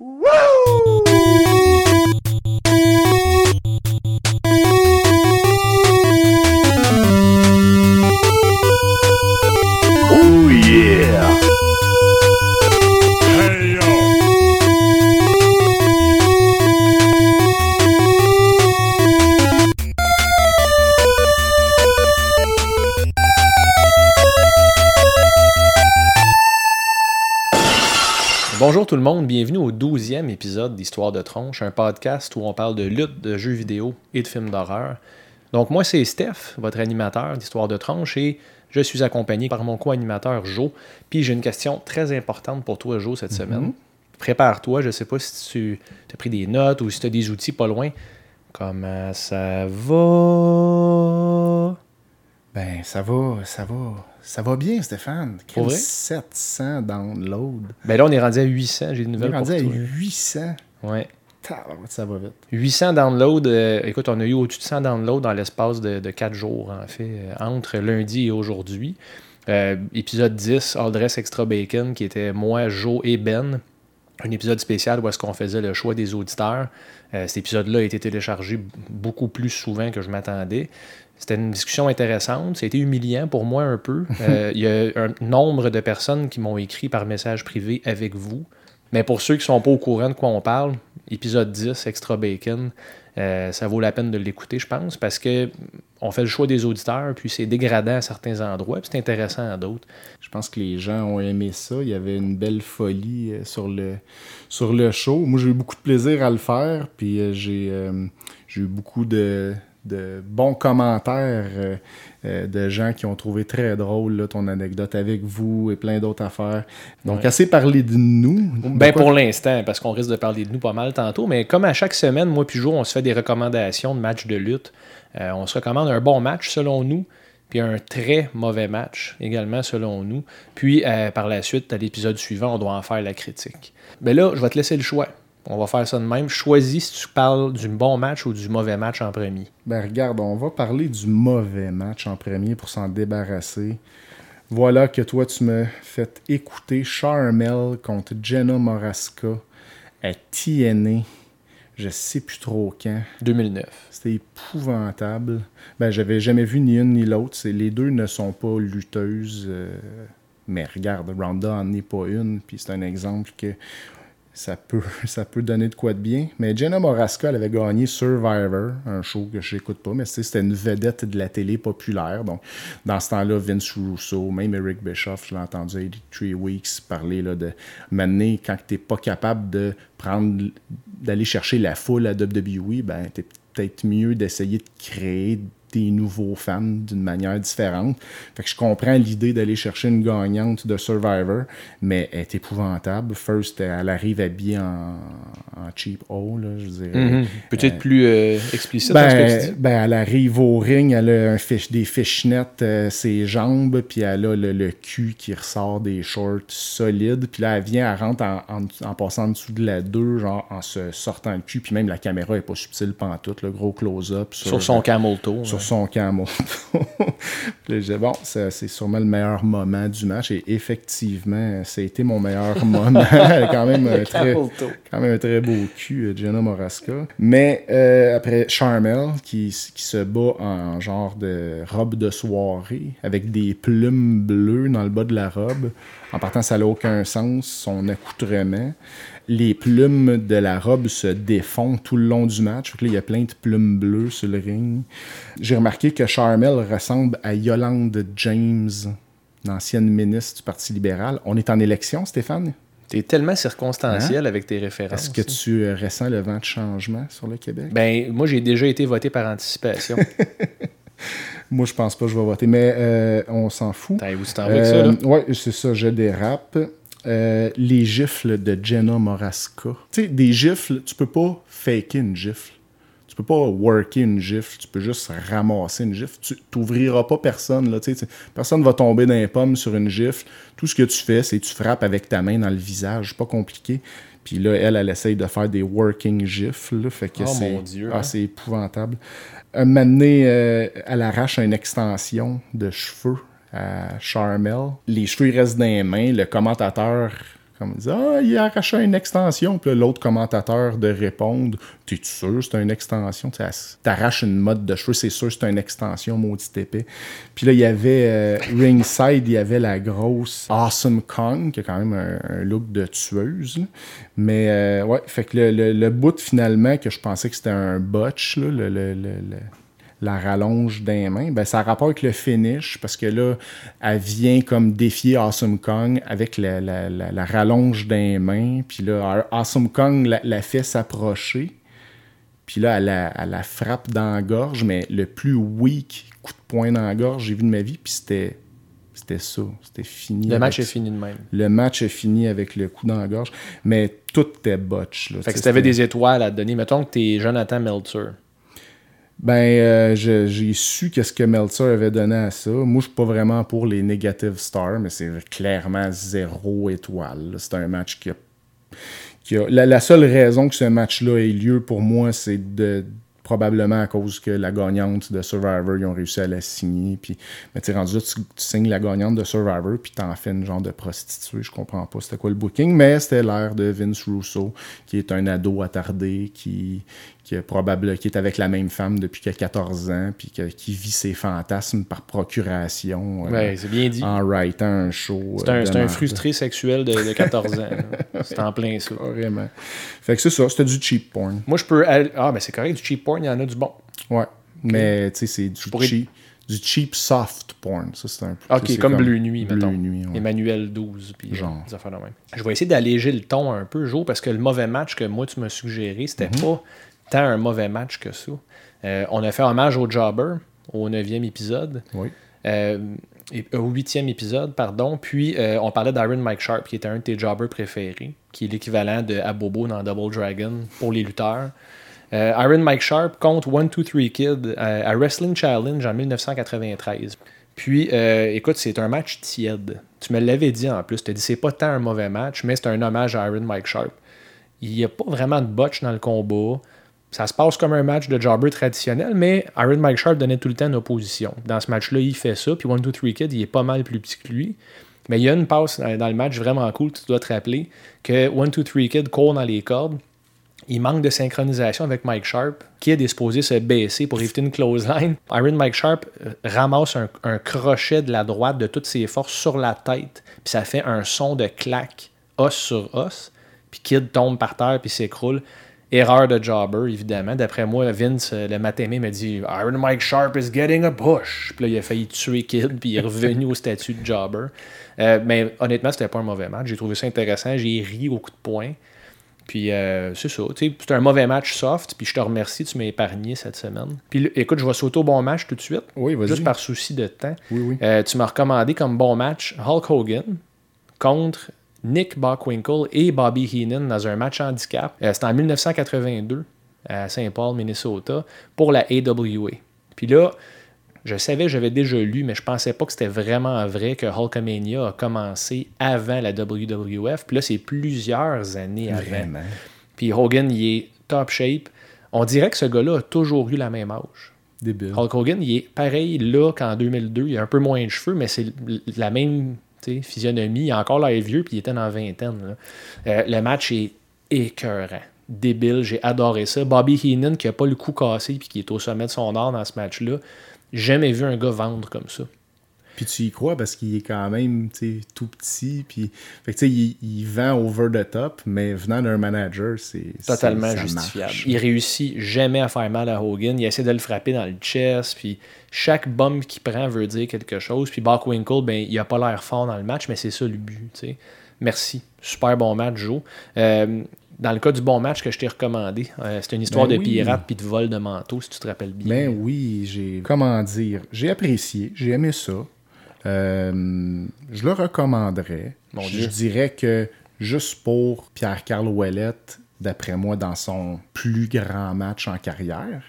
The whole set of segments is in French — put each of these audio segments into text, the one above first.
Oh tout le monde, bienvenue au 12e épisode d'Histoire de Tronche, un podcast où on parle de lutte, de jeux vidéo et de films d'horreur. Donc moi c'est Steph, votre animateur d'Histoire de Tronche, et je suis accompagné par mon co-animateur Joe. Puis j'ai une question très importante pour toi Joe cette semaine. Prépare-toi, je sais pas si tu as pris des notes ou si tu as des outils pas loin. Comment ça va? Ben, ça va, ça va. Ça va bien, Stéphane. Pour vrai? 700 downloads. Ben là on est rendu à 800, j'ai des On est nouvelles pour rendu à toi. 800. Ouais. Ça va vite. 800 downloads. euh, écoute, on a eu au-dessus de 100 downloads dans l'espace de, de 4 jours, en fait, euh, entre lundi et aujourd'hui. Euh, épisode 10, All Dress Extra Bacon, qui était moi, Joe et Ben. Un épisode spécial où est-ce qu'on faisait le choix des auditeurs. Cet épisode-là a été téléchargé beaucoup plus souvent que je m'attendais. C'était une discussion intéressante. Ça a été humiliant pour moi un peu. Euh, Il y a un nombre de personnes qui m'ont écrit par message privé avec vous. Mais pour ceux qui sont pas au courant de quoi on parle, épisode 10, Extra Bacon, euh, ça vaut la peine de l'écouter, je pense, parce que on fait le choix des auditeurs, puis c'est dégradant à certains endroits, puis c'est intéressant à d'autres. Je pense que les gens ont aimé ça. Il y avait une belle folie euh, sur le, sur le show. Moi, j'ai eu beaucoup de plaisir à le faire. Puis j'ai euh, j'ai eu beaucoup de, de bons commentaires euh, euh, de gens qui ont trouvé très drôle là, ton anecdote avec vous et plein d'autres affaires. Donc, Ouais. assez parlé de nous. Ben quoi- pour l'instant, parce qu'on risque de parler de nous pas mal tantôt, mais comme à chaque semaine, moi puis Jo, on se fait des recommandations de matchs de lutte. Euh, on se recommande un bon match selon nous, puis un très mauvais match également selon nous. Puis euh, par la suite, à l'épisode suivant, on doit en faire la critique. Mais là, je vais te laisser le choix. On va faire ça de même. Choisis si tu parles du bon match ou du mauvais match en premier. Ben regarde, on va parler du mauvais match en premier pour s'en débarrasser. Voilà que toi, tu me fait écouter Charmel contre Jenna Morasca à TNA. Je sais plus trop quand. 2009. C'était épouvantable. Ben, j'avais jamais vu ni une ni l'autre. Les deux ne sont pas lutteuses. euh, mais regarde, Ronda en est pas une. Puis c'est un exemple que ça peut, ça peut donner de quoi de bien. Mais Jenna Morasca, elle avait gagné Survivor, un show que je n'écoute pas, mais c'était une vedette de la télé populaire. Donc, dans ce temps-là, Vince Russo, même Eric Bischoff, je l'ai entendu à 83 Weeks parler là, de mener quand tu n'es pas capable de prendre d'aller chercher la foule à WWE, ben, tu peut-être mieux d'essayer de créer nouveaux fans d'une manière différente. Fait que je comprends l'idée d'aller chercher une gagnante de Survivor, mais elle est épouvantable. First, elle arrive habillée en, en cheap haut, là, je dirais. Mhm. Peut-être plus euh, explicite dans ce que tu Ben, dis. ben, elle arrive au ring, elle a un des fishnets euh, ses jambes, puis elle a le, le cul qui ressort des shorts solides. Puis là, elle vient, elle rentre en, en- en passant en dessous de la 2, genre en se sortant le cul. Puis même la caméra est pas subtile pantoute, le gros close-up. Sur son camel toe. Sur ouais. Son je disais, bon, c'est sûrement le meilleur moment du match. Et effectivement, ça a été mon meilleur moment. A quand même un très, camel toe. quand même un très beau cul, euh, Jenna Morasca. Mais euh, après, Charmel, qui, qui se bat en genre de robe de soirée, avec des plumes bleues dans le bas de la robe. En partant, ça n'a aucun sens, son accoutrement. Les plumes de la robe se défont tout le long du match. Là, il y a plein de plumes bleues sur le ring. J'ai remarqué que Charmel ressemble à Yolande James, l'ancienne ministre du Parti libéral. On est en élection, Stéphane? T'es tellement circonstanciel avec tes références. Est-ce que tu euh, ressens le vent de changement sur le Québec? Ben, moi, j'ai déjà été voté par anticipation. Moi, je pense pas que je vais voter, mais euh, on s'en fout. T'as où tu t'en ça, là? Euh, ouais, c'est ça, je dérape. Euh, les gifles de Jenna Morasca. Tu sais, des gifles, tu peux pas faker une gifle. Tu peux pas worker une gifle. Tu peux juste ramasser une gifle. Tu t'ouvriras pas personne. Là, tu sais, tu- personne va tomber dans les pommes sur une gifle. Tout ce que tu fais, c'est que tu frappes avec ta main dans le visage. Pas compliqué. Puis là, elle, elle essaye de faire des working gifles. là, fait que Oh, c'est, mon Dieu, ah, hein. c'est épouvantable. Un moment donné, euh, elle arrache une extension de cheveux à Charmel. Les cheveux restent dans les mains. Le commentateur Comme dit Ah, il a arraché une extension. Puis l'autre commentateur de répondre T'es sûr c'est une extension? T'arraches une mode de cheveux, c'est sûr c'est une extension, maudit épée. Puis là, il y avait euh, ringside, il y avait la grosse Awesome Kong, qui a quand même un, look de tueuse. Mais euh, ouais, fait que le, le, le bout finalement, que je pensais que c'était un botch, là, le- le la rallonge des mains, ben, ça a rapport avec le finish parce que là, elle vient comme défier Awesome Kong avec la, la- la- la rallonge des mains. Puis là, Awesome Kong la, fait s'approcher. Puis là, elle la, elle la frappe dans la gorge, mais le plus weak coup de poing dans la gorge que j'ai vu de ma vie. Puis c'était, c'était ça. C'était fini. Le match est ça. fini de même. Le match est fini avec le coup dans la gorge. Mais tout était botch. Là, Fait que si t'avais des étoiles à te donner, mettons que t'es Jonathan Meltzer. Ben, euh, j'ai su qu'est-ce que Meltzer avait donné à ça. Moi, je suis pas vraiment pour les negative stars, mais c'est clairement zéro étoile. C'est un match qui a, qui a- la seule raison que ce match-là ait lieu pour moi, c'est de probablement à cause que la gagnante de Survivor, ils ont réussi à la signer. Puis, mais tu rendu là, tu, tu signes la gagnante de Survivor, puis t'en fais une genre de prostituée. Je comprends pas c'était quoi le booking, mais c'était l'air de Vince Russo, qui est un ado attardé, qui, qui, est probable, qui est avec la même femme depuis qu'il a 14 ans, puis que- qui vit ses fantasmes par procuration euh, Ouais, c'est bien dit. en writant un show. C'est euh, un, c'est un frustré sexuel de, de 14 ans. C'est en plein ça. Vraiment. Fait que c'est ça, c'était du cheap porn. Moi, je peux. aller- Ah, mais c'est correct, du cheap porn, il y en a du bon. Ouais. Mais tu sais, c'est du, pourrais- cheap, du cheap soft porn. Ça, c'est un peu. Ok, c'est comme, Bleu Nuit, Bleu mettons. Nuit, ouais. Emmanuel 12, puis euh, Genre. des affaires de même. Je vais essayer d'alléger le ton un peu, Jo, parce que le mauvais match que moi, tu m'as suggéré, c'était Mhm. pas tant un mauvais match que ça. Euh, on a fait hommage au Jobber au 9e épisode. Oui. Euh, et- au huitième épisode, pardon. Puis on parlait d'Iron Mike Sharp, qui était un de tes jobbers préférés, qui est l'équivalent de Abobo dans Double Dragon pour les lutteurs. Euh, Iron Mike Sharp contre 1-2-3 Kid euh, à Wrestling Challenge en 1993. Puis, euh, écoute, c'est un match tiède. Tu me l'avais dit en plus. Tu as dit c'est pas tant un mauvais match, mais c'est un hommage à Iron Mike Sharp. Il n'y a pas vraiment de botch dans le combat. Ça se passe comme un match de jobber traditionnel, mais Iron Mike Sharp donnait tout le temps une opposition. Dans ce match-là, il fait ça, puis 1-2-3 Kid, il est pas mal plus petit que lui. Mais il y a une passe dans le match vraiment cool, tu dois te rappeler, que 1-2-3 Kid court dans les cordes. Il manque de synchronisation avec Mike Sharp. Kid est supposé se baisser pour éviter une clothesline. Iron Mike Sharp euh, ramasse un, crochet de la droite de toutes ses forces sur la tête. Puis ça fait un son de claque, os sur os. Puis Kid tombe par terre puis s'écroule. Erreur de jobber, évidemment. D'après moi, Vince, euh, le matin m'a dit Iron Mike Sharp is getting a push. Puis là, il a failli tuer Kid, puis il est revenu au statut de jobber. Euh, mais honnêtement, c'était pas un mauvais match. J'ai trouvé ça intéressant. J'ai ri au coup de poing. Puis euh, c'est ça. tu sais, C'est un mauvais match soft. Puis je te remercie, tu m'as épargné cette semaine. Puis écoute, je vais sauter au bon match tout de suite. Oui, vas-y. Juste par souci de temps. Oui, oui. Euh, tu m'as recommandé comme bon match Hulk Hogan contre Nick Bockwinkel et Bobby Heenan dans un match handicap. Euh, C'était en 1982 à Saint Paul, Minnesota, pour la AWA. Puis là, je savais, j'avais déjà lu, mais je pensais pas que c'était vraiment vrai que Hulkamania a commencé avant la WWF. Puis là, c'est plusieurs années avant. Vraiment? Puis Hogan, il est top shape. On dirait que ce gars-là a toujours eu la même âge. Débile. Hulk Hogan, il est pareil là qu'en 2002. Il a un peu moins de cheveux, mais c'est la même physionomie. Il a encore l'air vieux, puis il était dans la vingtaine. Euh, le match est écœurant. Débile, j'ai adoré ça. Bobby Heenan, qui a pas le cou cassé, puis qui est au sommet de son art dans ce match-là. Jamais vu un gars vendre comme ça. Puis tu y crois parce qu'il est quand même tout petit. Puis, fait que, tu sais, il, il vend over the top, mais venant d'un manager, c'est. Totalement justifiable. marche. Il réussit jamais à faire mal à Hogan. Il essaie de le frapper dans le chest. Puis chaque bombe qu'il prend veut dire quelque chose. Puis Bockwinkel, ben, il a pas l'air fort dans le match, mais c'est ça le but. Merci. Super bon match, Joe. Euh, dans le cas du bon match que je t'ai recommandé, euh, c'est une histoire Ben de oui. pirate puis de vol de manteau, si tu te rappelles bien. Ben oui, j'ai. Comment dire J'ai apprécié, j'ai aimé ça. Euh, je le recommanderais. Mon je Dieu. dirais que juste pour Pierre-Carl Ouellette, d'après moi, dans son plus grand match en carrière,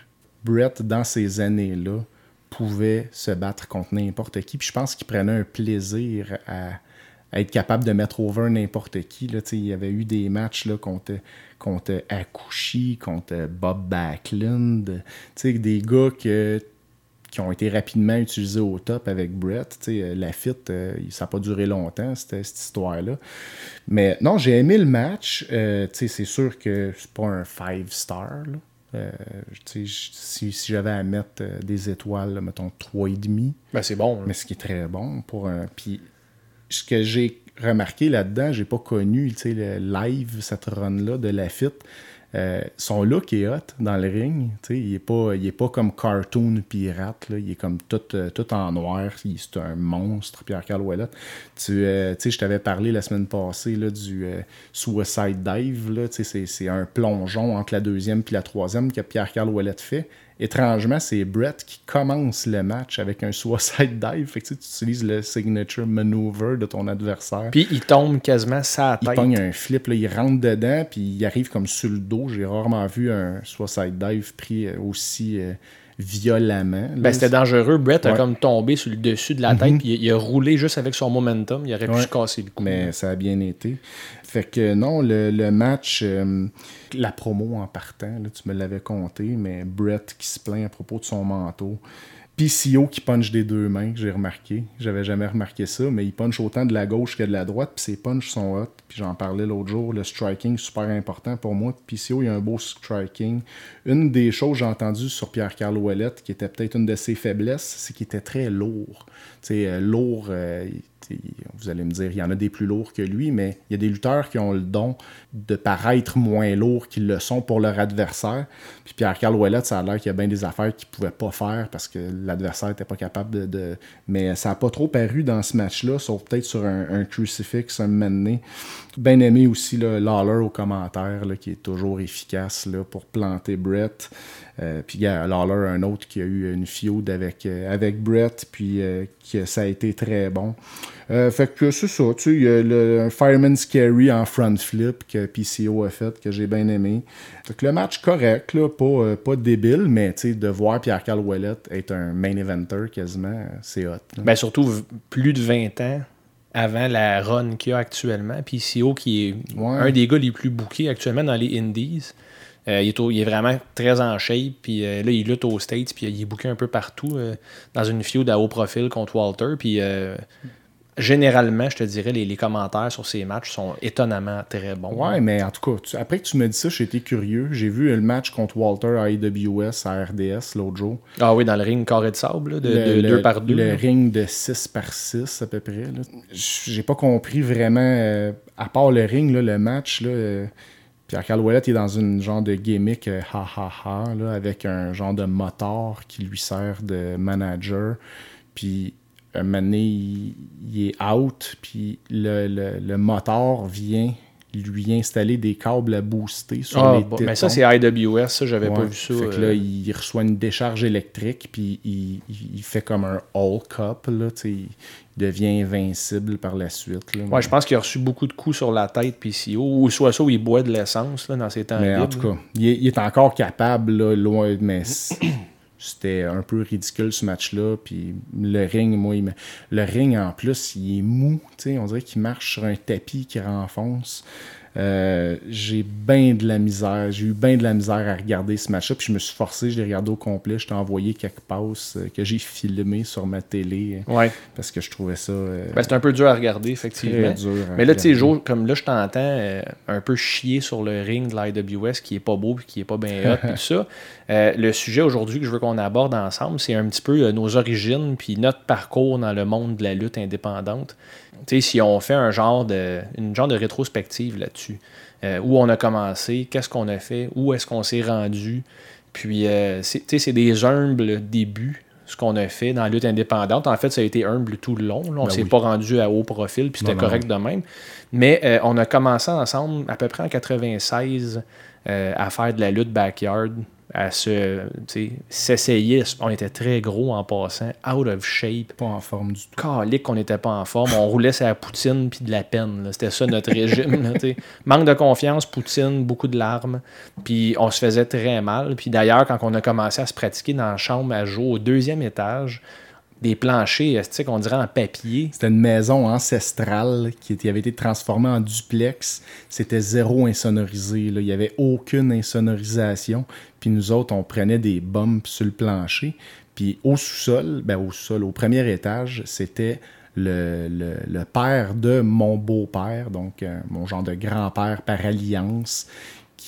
Brett, dans ces années-là, pouvait se battre contre n'importe qui. Puis je pense qu'il prenait un plaisir à, à être capable de mettre over n'importe qui. Là, il y avait eu des matchs là, contre, contre Akushi, contre Bob Backlund. Des gars que qui ont été rapidement utilisés au top avec Brett. Tu sais, la fit, euh, ça n'a pas duré longtemps, cette, cette histoire-là. Mais non, j'ai aimé le match. Euh, c'est sûr que c'est pas un five star. là. Euh, si, si j'avais à mettre euh, des étoiles, là, mettons 3,5, Ben, c'est bon. là. mais ce qui est très bon pour un. Puis ce que j'ai remarqué là-dedans, j'ai pas connu le live, cette run-là de Lafitte. Euh, son look est hot dans le ring. Il est, pas, il est pas comme cartoon pirate. Là. Il est comme tout, euh, tout en noir. C'est un monstre, Pierre-Carl. Tu euh, je t'avais parlé la semaine passée là, du euh, Suicide Dive. C'est un plongeon entre la deuxième et la troisième que Pierre-Carl fait. Étrangement, c'est Brett qui commence le match avec un Suicide Dive. Fait que, tu sais, tu utilises le signature maneuver de ton adversaire. Puis il tombe quasiment sa Il tête. pogne un flip, là, il rentre dedans, puis il arrive comme sur le dos. J'ai rarement vu un suicide dive pris euh, aussi euh, violemment. Ben, c'était dangereux. Brett a comme tombé sur le dessus de la tête, Mhm. puis il, il a roulé juste avec son momentum. Il aurait pu Ouais. se casser le cou. Mais ça a bien été. Fait que non, le, le match, euh, la promo en partant, là, tu me l'avais compté, mais Brett qui se plaint à propos de son manteau. PCO qui punch des deux mains, j'ai remarqué. J'avais jamais remarqué ça, mais il punch autant de la gauche que de la droite, puis ses punches sont hot. Puis j'en parlais l'autre jour, le striking, super important pour moi. PCO, il a un beau striking. Une des choses que j'ai entendues sur Pierre-Carl Ouellette, qui était peut-être une de ses faiblesses, c'est qu'il était très lourd. Tu euh, lourd, euh, vous allez me dire, il y en a des plus lourds que lui, mais il y a des lutteurs qui ont le don de paraître moins lourds qu'ils le sont pour leur adversaire. Puis Pierre-Carl ça a l'air qu'il y a bien des affaires qu'il pouvait pas faire parce que l'adversaire n'était pas capable de, Mais ça n'a pas trop paru dans ce match-là, sauf peut-être sur un, crucifix, un donné. Bien aimé aussi là, Lawler au commentaire, qui est toujours efficace là, pour planter Brett. Euh, puis gars, Lawler, un autre qui a eu une avec, euh, avec Brett, puis euh, que ça a été très bon. Euh, fait que c'est ça, tu sais, il y a le, un Fireman's Carry en front flip que PCO a fait, que j'ai bien aimé. Fait que le match correct, là, pas, euh, pas débile, mais tu sais, de voir Pierre-Carl Ouellet être un main eventer quasiment, euh, c'est hot. là. Ben, surtout plus de 20 ans avant la run qu'il y a actuellement. Puis CO, qui est Ouais. un des gars les plus bookés actuellement dans les Indies. Euh, il, est au- il est vraiment très en shape. Puis euh, là, il lutte aux States. Puis euh, il est booké un peu partout dans une feud à haut profil contre Walter. Puis généralement, je te dirais, les, les commentaires sur ces matchs sont étonnamment très bons. Ouais, mais en tout cas, tu- après que tu me dis ça, j'ai été curieux. J'ai vu le match contre Walter à AWS à RDS l'autre jour. Ah oui, dans le ring carré de sable, là, de, le, de le- deux par deux. Le là. ring de 6 par 6 à peu près. J'ai pas compris vraiment, euh, à part le ring, là, le match. Là, euh, Pierre-Carl Ouellet est dans une genre de gimmick euh, ha ha ha là, avec un genre de moteur qui lui sert de manager. Puis un moment donné, il, il est out, puis le, le, le moteur vient lui installer des câbles à booster sur Ah, les bon, mais ça, c'est IWS. Ça, j'avais pas vu ça. Fait que euh, là, il reçoit une décharge électrique, puis il, il- il fait comme un Hulk up, là, tu il devient invincible par la suite. Là. Ouais, je pense qu'il a reçu beaucoup de coups sur la tête, PCO, ou soit ça, où il boit de l'essence là, dans ses temps Mais en tout cas, il est, il est encore capable, là, loin, mais c'était un peu ridicule ce match-là. Puis le ring, moi, il me- le ring en plus, il est mou, on dirait qu'il marche sur un tapis qui renfonce. Euh, j'ai bien de la misère, j'ai eu bien de la misère à regarder ce match-là, puis je me suis forcé, je l'ai regardé au complet, je t'ai envoyé quelques passes euh, que j'ai filmées sur ma télé, euh, Ouais. parce que je trouvais ça euh, Ben, c'est un peu dur à regarder, effectivement. dur. à Mais là, tu sais, comme là, je t'entends euh, un peu chier sur le ring de l'IWS qui est pas beau puis qui est pas bien hot puis tout ça. Le sujet aujourd'hui que je veux qu'on aborde ensemble, c'est un petit peu nos origines puis notre parcours dans le monde de la lutte indépendante. Si on fait un genre de, une genre de rétrospective là-dessus, euh, où on a commencé, qu'est-ce qu'on a fait, où est-ce qu'on s'est rendu, puis euh, c'est- des humbles débuts ce qu'on a fait dans la lutte indépendante. En fait, ça a été humble tout le long. là. On Ben s'est oui. pas rendu à haut profil, puis c'était non. correct de même. Mais euh, on a commencé ensemble à peu près en 96 euh, à faire de la lutte backyard, à se, tu sais, s'essayer. On était très gros en passant, out of shape. pas en forme du tout. Calique qu'on n'était pas en forme. On roulait sur la poutine puis de la peine. C'était ça notre régime. là, tu sais. Manque de confiance, poutine, beaucoup de larmes. Puis on se faisait très mal. Puis d'ailleurs, quand on a commencé à se pratiquer dans la chambre à jouer au deuxième étage, des planchers, tu sais, qu'on dirait en papier? C'était une maison ancestrale qui avait été transformée en duplex. C'était zéro insonorisé. Il n'y avait aucune insonorisation. Puis nous autres, on prenait des bumps sur le plancher. Puis au sous-sol, ben au sol, au premier étage, c'était le père de mon beau-père, donc euh, mon genre de grand-père par alliance,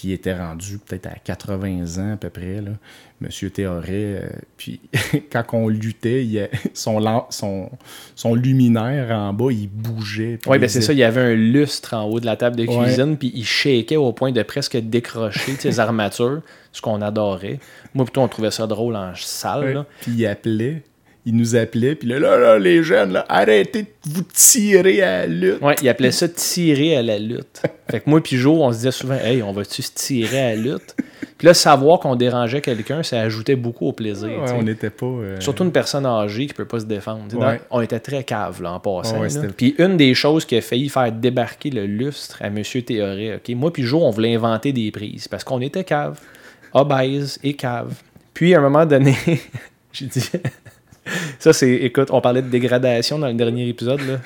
qui était rendu peut-être à 80 ans à peu près, là, Monsieur Théoret. euh, puis quand on luttait, il son, lam- son, son luminaire en bas, il bougeait. Oui, ben c'est ça, il y avait un lustre en haut de la table de cuisine, puis il shakeait au point de presque décrocher ses armatures, ce qu'on adorait. Moi, plutôt, on trouvait ça drôle en salle. Puis il appelait, il nous appelait, puis là, là, là, les jeunes, là, arrêtez de vous tirer à la lutte. Ouais, il appelait ça tirer à la lutte. Fait que moi puis Jo, on se disait souvent, hey, on va-tu se tirer à la lutte? Puis là, savoir qu'on dérangeait quelqu'un, ça ajoutait beaucoup au plaisir. Ouais, on n'était pas. euh, Surtout une personne âgée qui peut pas se défendre. Ouais. on était très cave là, en passant. Puis une des choses qui a failli faire débarquer le lustre à M. Théoret, ok, moi puis Jo, on voulait inventer des prises parce qu'on était cave, obèse et cave. Puis à un moment donné, j'ai dit, ça c'est, écoute, on parlait de dégradation dans le dernier épisode là.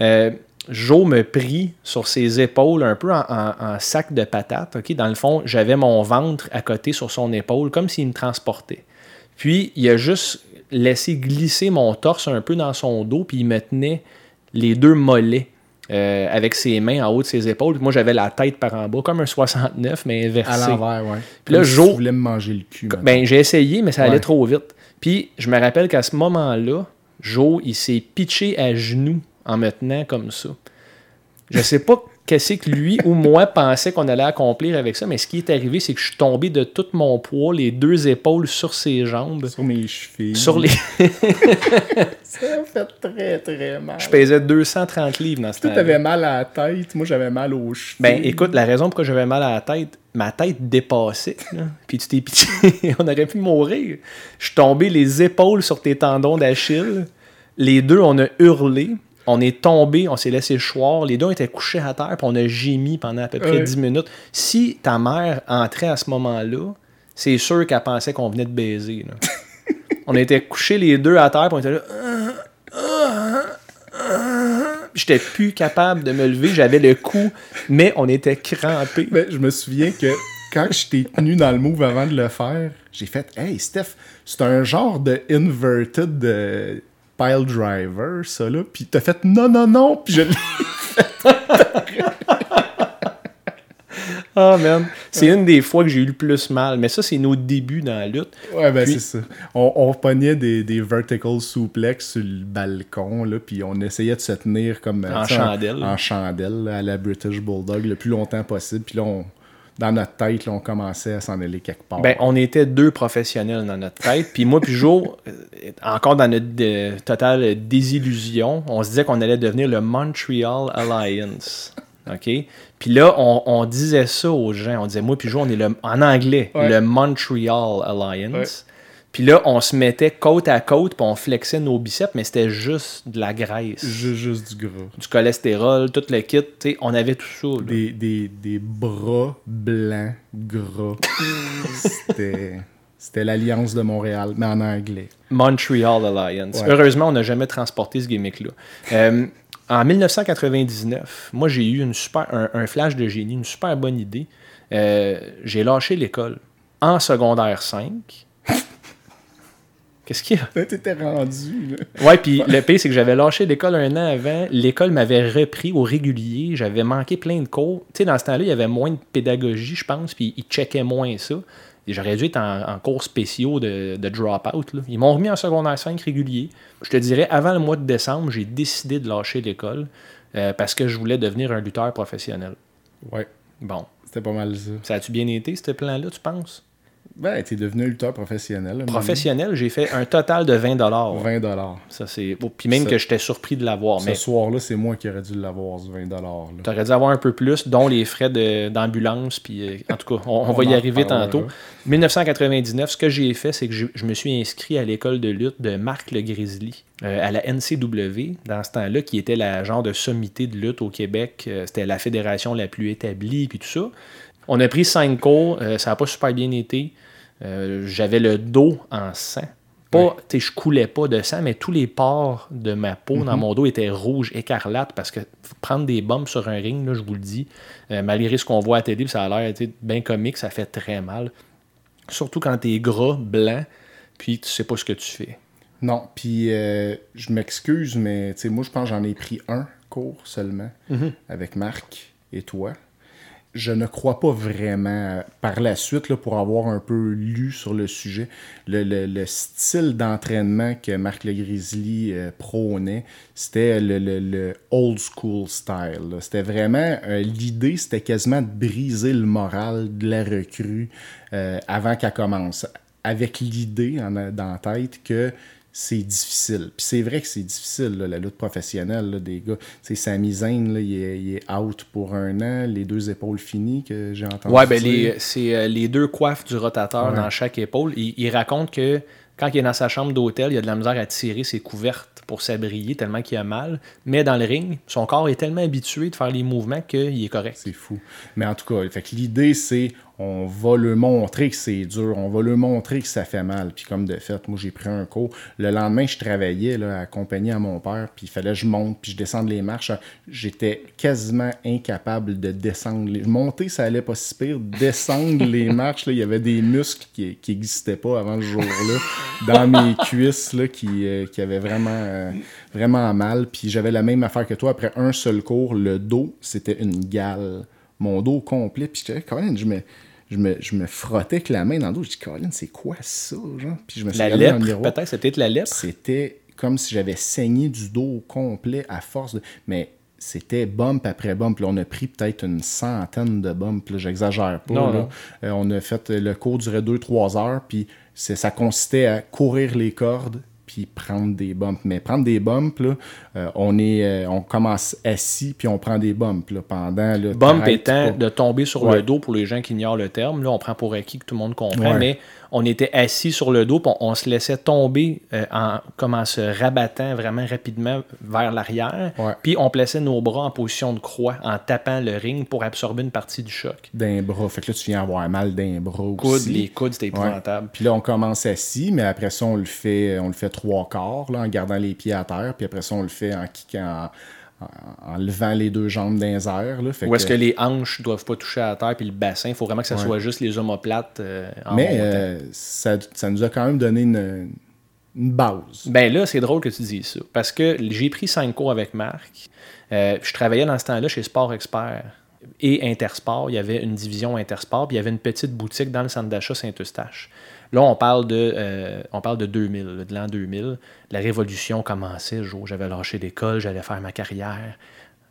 Euh, Joe me prit sur ses épaules un peu en, en- en sac de patates. Dans le fond, j'avais mon ventre à côté sur son épaule, comme s'il me transportait. Puis, il a juste laissé glisser mon torse un peu dans son dos, puis il me tenait les deux mollets euh, avec ses mains en haut de ses épaules. Puis moi, j'avais la tête par en bas, comme un 69, mais à inversé. l'envers, ouais. Puis là, Comme si Jo- tu voulais me manger le cul. Ben, j'ai essayé, mais ça allait Ouais. trop vite. Puis, je me rappelle qu'à ce moment-là, Joe, il s'est pitché à genoux en me tenant comme ça. Je sais pas qu'est-ce que lui ou moi pensait qu'on allait accomplir avec ça, mais ce qui est arrivé, c'est que je suis tombé de tout mon poids, les deux épaules sur ses jambes, sur mes chevilles. sur les... Ça a fait très, très mal. je pesais 230 livres dans ce Toi, temps t'avais mal à la tête. Moi, j'avais mal aux chevilles. Ben, écoute, la raison pourquoi j'avais mal à la tête, ma tête dépassait. là. Puis tu t'es pitché, on aurait pu mourir. Je suis tombé les épaules sur tes tendons d'Achille. Les deux, on a hurlé. On est tombé, on s'est laissé choir. Les deux étaient couchés à terre, puis on a gémi pendant à peu près Ouais. 10 minutes. Si ta mère entrait à ce moment-là, c'est sûr qu'elle pensait qu'on venait de baiser. là. on était couchés les deux à terre, puis on était là. J'étais plus capable de me lever, j'avais le cou, mais on était crampés. Ben, je me souviens que quand je t'ai tenu dans le move avant de le faire, j'ai fait Hey Steph, c'est un genre de inverted euh, pile driver, ça là. Puis t'as fait non, non, non. Puis je l'ai- Ah, man. C'est une des fois que j'ai eu le plus mal. Mais ça, c'est nos débuts dans la lutte. Ouais, ben Puis- c'est ça. On, on pognait des, des vertical suplex sur le balcon, là, puis on essayait de se tenir comme En chandelle. En, chandelle, là, à la British Bulldog, le plus longtemps possible. Puis là, on- dans notre tête, là, on commençait à s'en aller quelque part. Ben, on était deux professionnels dans notre tête. Puis moi, puis Joe, euh, encore dans notre euh, totale désillusion, on se disait qu'on allait devenir le Montreal Alliance. OK? Puis là, on, on disait ça aux gens. On disait, moi, puis Joe, on est le, en anglais, Ouais. le Montreal Alliance. Puis là, on se mettait côte à côte, puis on flexait nos biceps, mais c'était juste de la graisse, Ju- juste du gras. du cholestérol, tout le kit. tu sais, on avait tout ça. là. Des, des, des bras blancs gras. C'était. C'était l'Alliance de Montréal, mais en anglais. Montreal Alliance. Ouais. Heureusement, on n'a jamais transporté ce gimmick-là. Euh, en 1999, moi, j'ai eu une super, un, un flash de génie, une super bonne idée. Euh, j'ai lâché l'école en secondaire 5. Qu'est-ce qu'il y a? T'étais rendu, là. Ouais, puis le pire, c'est que j'avais lâché l'école un an avant. L'école m'avait repris au régulier. J'avais manqué plein de cours. Tu sais, dans ce temps-là, il y avait moins de pédagogie, je pense, puis ils checkaient moins ça. Et j'aurais dû être en, en cours spéciaux de, de drop-out. là. Ils m'ont remis en secondaire 5 régulier. Je te dirais, avant le mois de décembre, j'ai décidé de lâcher l'école euh, parce que je voulais devenir un lutteur professionnel. Ouais, Bon, c'était pas mal ça. ça a-tu bien été, ce plan-là, tu penses? Ben, t'es devenu lutteur professionnel. Professionnel, j'ai fait un total de 20 maintenant. 20 dollars. Ça, c'est... oh, Puis même Ça- que j'étais surpris de l'avoir. Ce Mais soir-là, c'est moi qui aurais dû l'avoir, ce 20 dollars. Tu aurais dû avoir un peu plus, dont les frais de- d'ambulance. puis euh, en tout cas, on, on va y arriver tantôt. 1999, ce que j'ai fait, c'est que je, je me suis inscrit à l'école de lutte de Marc Le Grizzly, euh, à la NCW, dans ce temps-là, qui était la genre de sommité de lutte au Québec. Euh, C'était la fédération la plus établie, puis tout ça. On a pris cinq cours, ça n'a pas super bien été. Euh, J'avais le dos en sang. Pas, tu sais, je coulais pas de sang, mais tous les pores de ma peau Mhm. dans mon dos étaient rouges, écarlates, parce que prendre des bombes sur un ring, là, je vous le dis, euh, malgré ce qu'on voit à télé, ça a l'air tu bien comique, ça fait très mal. Surtout quand t'es gras, blanc, puis tu sais pas ce que tu fais. Non, puis euh, je m'excuse, mais tu moi, je pense que j'en ai pris un cours seulement avec Marc et toi. Je ne crois pas vraiment, euh, par la suite, pour avoir un peu lu sur le sujet, le, le- le style d'entraînement que Marc Le Grizzly euh, prônait, c'était le, old school style. C'était vraiment, euh, l'idée, c'était quasiment de briser le moral de la recrue avant qu'elle commence. Avec l'idée dans la tête que c'est difficile. Puis c'est vrai que c'est difficile, là, la lutte professionnelle là, des gars. Sais, Sami Zayn, là, il, est, il est out pour un an, les deux épaules finies que j'ai entendu Ouais, ben les, c'est euh, les deux coiffes du rotateur Ouais. dans chaque épaule. Il, il raconte que quand il est dans sa chambre d'hôtel, il a de la misère à tirer ses couvertes pour s'abrier tellement qu'il a mal. Mais dans le ring, son corps est tellement habitué de faire les mouvements qu'il est correct. C'est fou. Mais en tout cas, fait que l'idée, c'est on va le montrer que c'est dur, on va le montrer que ça fait mal. Puis comme de fait, moi j'ai pris un cours. Le lendemain, je travaillais là, accompagné à mon père, puis il fallait que je monte, puis je descende les marches. J'étais quasiment incapable de descendre. Les... Monter, ça allait pas si pire. Descendre les marches, là, il y avait des muscles qui n'existaient pas avant ce jour-là dans mes cuisses là, qui, euh, qui avaient vraiment, euh, vraiment mal. Puis j'avais la même affaire que toi. Après un seul cours, le dos, c'était une gale. Mon dos complet. Puis je me, je, me, je me frottais avec la main dans le dos. Je dis, Colin, c'est quoi ça? Genre? Puis je me suis La lèpre, peut-être, peut-être la lèpre? C'était comme si j'avais saigné du dos au complet à force de. Mais c'était bump après bump. Là, on a pris peut-être une centaine de bumps. Là, j'exagère pas. Non, là. non. Euh, on a fait le cours durait 2-3 heures. Puis c'est- ça consistait à courir les cordes puis prendre des bumps. Mais prendre des bumps, là, euh, on, est, euh, on commence assis puis on prend des bumps là, pendant. Là, Bump étant pas. de tomber sur Ouais. le dos pour les gens qui ignorent le terme. Là, on prend pour acquis que tout le monde comprend, Ouais. mais on était assis sur le dos, puis on, on se laissait tomber euh, en, comme en se rabattant vraiment rapidement vers l'arrière. Ouais. Puis on plaçait nos bras en position de croix en tapant le ring pour absorber une partie du choc. d'un bras. Fait que là, tu viens avoir mal d'un bras Coudes, aussi. les coudes, c'était épouvantable. Puis là, on commence assis, mais après ça, on le fait, on le fait trois quarts, là, en gardant les pieds à terre. Puis après ça, on le fait en kickant, en, en- levant les deux jambes dans les airs. Là. Fait Ou est-ce que que- les hanches ne doivent pas toucher à la terre, puis le bassin, il faut vraiment que ça Ouais. soit juste les omoplates euh, en Mais euh, ça, ça nous a quand même donné une, une base. Ben là, c'est drôle que tu dises ça. Parce que j'ai pris cinq cours avec Marc. Euh, je travaillais dans ce temps-là chez Sport Expert et Intersport. Il y avait une division Intersport, puis il y avait une petite boutique dans le centre d'achat Saint-Eustache. Là, on parle de, euh, on parle de 2000, là, de l'an 2000. La révolution commençait. J'avais lâché l'école, j'allais faire ma carrière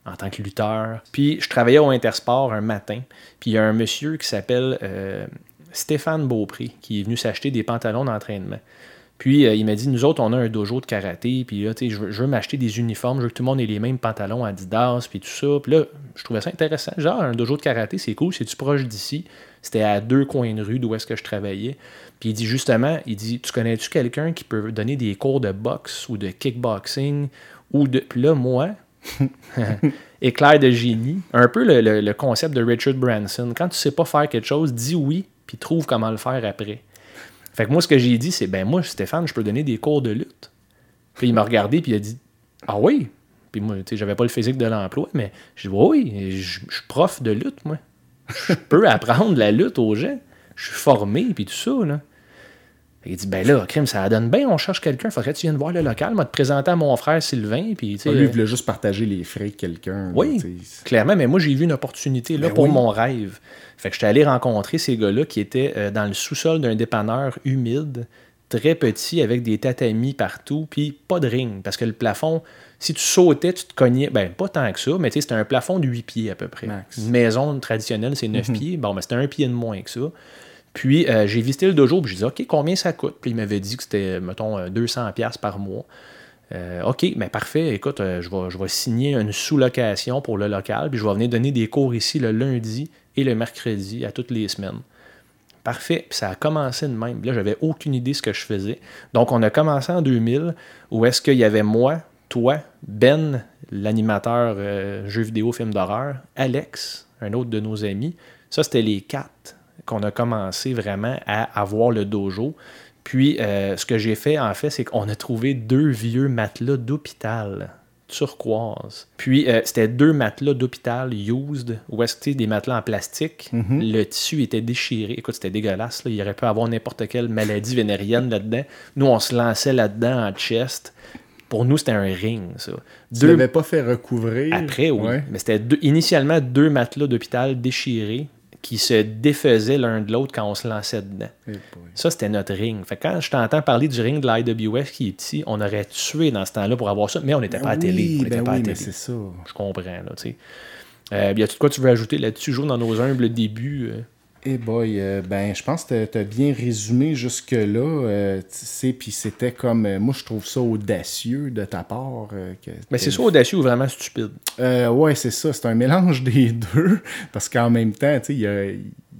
en tant que lutteur. Puis je travaillais au Intersport un matin. Puis il y a un monsieur qui s'appelle euh, Stéphane Beaupré qui est venu s'acheter des pantalons d'entraînement. Puis euh, il m'a dit Nous autres, on a un dojo de karaté, puis là, tu sais, je veux, veux m'acheter des uniformes, je veux que tout le monde ait les mêmes pantalons Adidas, puis tout ça. Puis là, je trouvais ça intéressant. Genre, un dojo de karaté, c'est cool, c'est-tu proche d'ici? C'était à deux coins de rue d'où est-ce que je travaillais. Puis il dit justement Il dit Tu connais-tu quelqu'un qui peut donner des cours de boxe ou de kickboxing ou de. Puis là, moi, éclair de génie, un peu le, le- le concept de Richard Branson. Quand tu sais pas faire quelque chose, dis oui, puis trouve comment le faire après. Fait que moi, ce que j'ai dit, c'est ben moi, Stéphane, je peux donner des cours de lutte. Puis il m'a regardé, puis il a dit Ah oui? Puis moi, tu sais, j'avais pas le physique de l'emploi, mais j'ai dit Oui, je je suis prof de lutte, moi. Je peux apprendre la lutte aux gens. Je suis formé, puis tout ça, là. Qu'il dit Ben là, crime, ça donne bien, on cherche quelqu'un, faudrait que tu viennes voir le local, m'a te présenter à mon frère Sylvain, puis tu sais. Lui, il voulait juste partager les frais de quelqu'un. Oui, clairement, mais moi j'ai vu une opportunité là, Ben pour oui. mon rêve. Fait que j'étais allé rencontrer ces gars-là qui étaient euh, dans le sous-sol d'un dépanneur humide, très petit, avec des tatamis partout, puis pas de ring. Parce que le plafond, si tu sautais, tu te cognais, ben pas tant que ça, mais tu sais, c'était un plafond de 8 pieds à peu près. Max. Une maison traditionnelle, c'est Mhm. 9 pieds. Bon, ben c'était un pied de moins que ça. Puis euh, j'ai visité le dojo, puis j'ai dit, OK, combien ça coûte? Puis il m'avait dit que c'était, mettons, euh, 200$ piastres par mois. Euh, OK, mais parfait. Écoute, euh, je, vais, signer une sous-location pour le local, puis je vais venir donner des cours ici le lundi et le mercredi à toutes les semaines. Parfait. Puis ça a commencé de même. Là, j'avais aucune idée ce que je faisais. Donc, on a commencé en 2000, où est-ce qu'il y avait moi, toi, Ben, l'animateur euh, jeux vidéo, film d'horreur, Alex, un autre de nos amis. Ça, c'était les quatre qu'on a commencé vraiment à avoir le dojo. Puis, euh, ce que j'ai fait, en fait, c'est qu'on a trouvé deux vieux matelas d'hôpital turquoise. Puis, euh, c'était deux matelas d'hôpital used, ou est-ce que des matelas en plastique. Le tissu était déchiré. Écoute, c'était dégueulasse. Là. Il aurait pu avoir n'importe quelle maladie vénérienne là-dedans. Nous, on se lançait là-dedans en chest. Pour nous, c'était un ring, ça. Tu Deux- l'avais pas fait recouvrir? après, oui. Ouais. Mais c'était deux- initialement deux matelas d'hôpital déchirés qui se défaisaient l'un de l'autre quand on se lançait dedans. Eh. Ça, c'était notre ring. Fait que quand je t'entends parler du ring de l'IWF qui est petit, on aurait tué dans ce temps-là pour avoir ça, mais on n'était pas à Ben télé. oui, On n'était ben pas à oui, mais télé. c'est ça. Je comprends, là, tu sais. Euh, y a-tu de quoi tu veux ajouter là-dessus, Jo, dans nos humbles débuts? euh? Eh boy, euh, ben je pense que tu as bien résumé jusque-là. euh, tu sais, puis c'était comme. euh, moi, je trouve ça audacieux de ta part. euh, que Mais c'est soit audacieux ou vraiment stupide? Ouais, c'est ça. C'est un mélange des deux. Parce qu'en même temps, tu sais, il n'y a,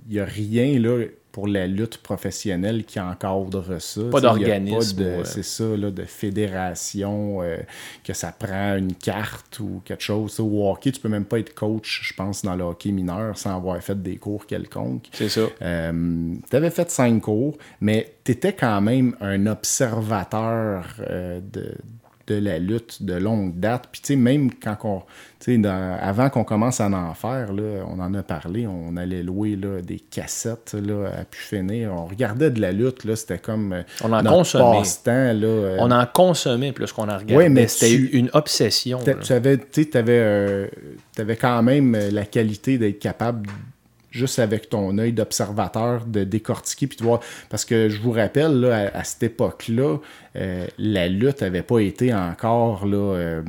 y a rien là, pour la lutte professionnelle qui encadre ça. Pas d'organisme, ouais. C'est ça, là, de fédération, euh, que ça prend une carte ou quelque chose. Au hockey, tu peux même pas être coach, je pense, dans le hockey mineur sans avoir fait des cours quelconques. C'est ça. tu avais fait cinq cours, mais tu étais quand même un observateur euh, de, de la lutte de longue date. Puis, tu sais, même quand on. tu sais, avant qu'on commence à en faire, là, on en a parlé, on allait louer là, des cassettes là, à pu finir. On regardait de la lutte, là, c'était comme. euh, On en consommait. là. euh, On en consommait plus qu'on en regardait. Ouais, mais C'était tu- une obsession. Tu avais, t'avais, euh, t'avais quand même la qualité d'être capable, juste avec ton œil d'observateur, de décortiquer puis de voir. Parce que je vous rappelle, là, à, cette époque-là, euh, la lutte n'avait pas été encore là, euh,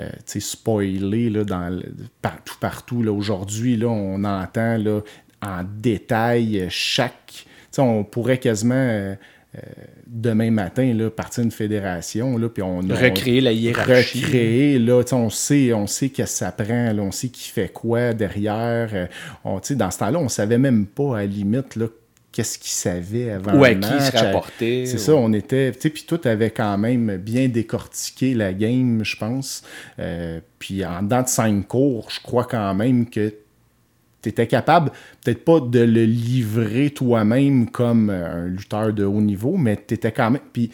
euh, spoilée là, dans partout, partout. Là. Aujourd'hui, là, on entend là, en détail euh, chaque. tu sais, on pourrait quasiment. euh, euh, demain matin, là, partir une fédération, là, puis on, on- Recréer la hiérarchie. recréer, là, on sait, on sait qu'est-ce que ça prend, là, on sait qui fait quoi derrière. euh, on, dans ce temps-là, on savait même pas, à la limite, là, qu'est-ce qu'ils savaient avant Ou à le qui se rapporter. C'est ça, on était, tu sais, puis toi, t'avais quand même bien décortiqué la game, je pense. Euh, puis en dedans de cinq cours, je crois quand même que étais capable, peut-être pas de le livrer toi-même comme euh, un lutteur de haut niveau, mais tu étais quand même. Puis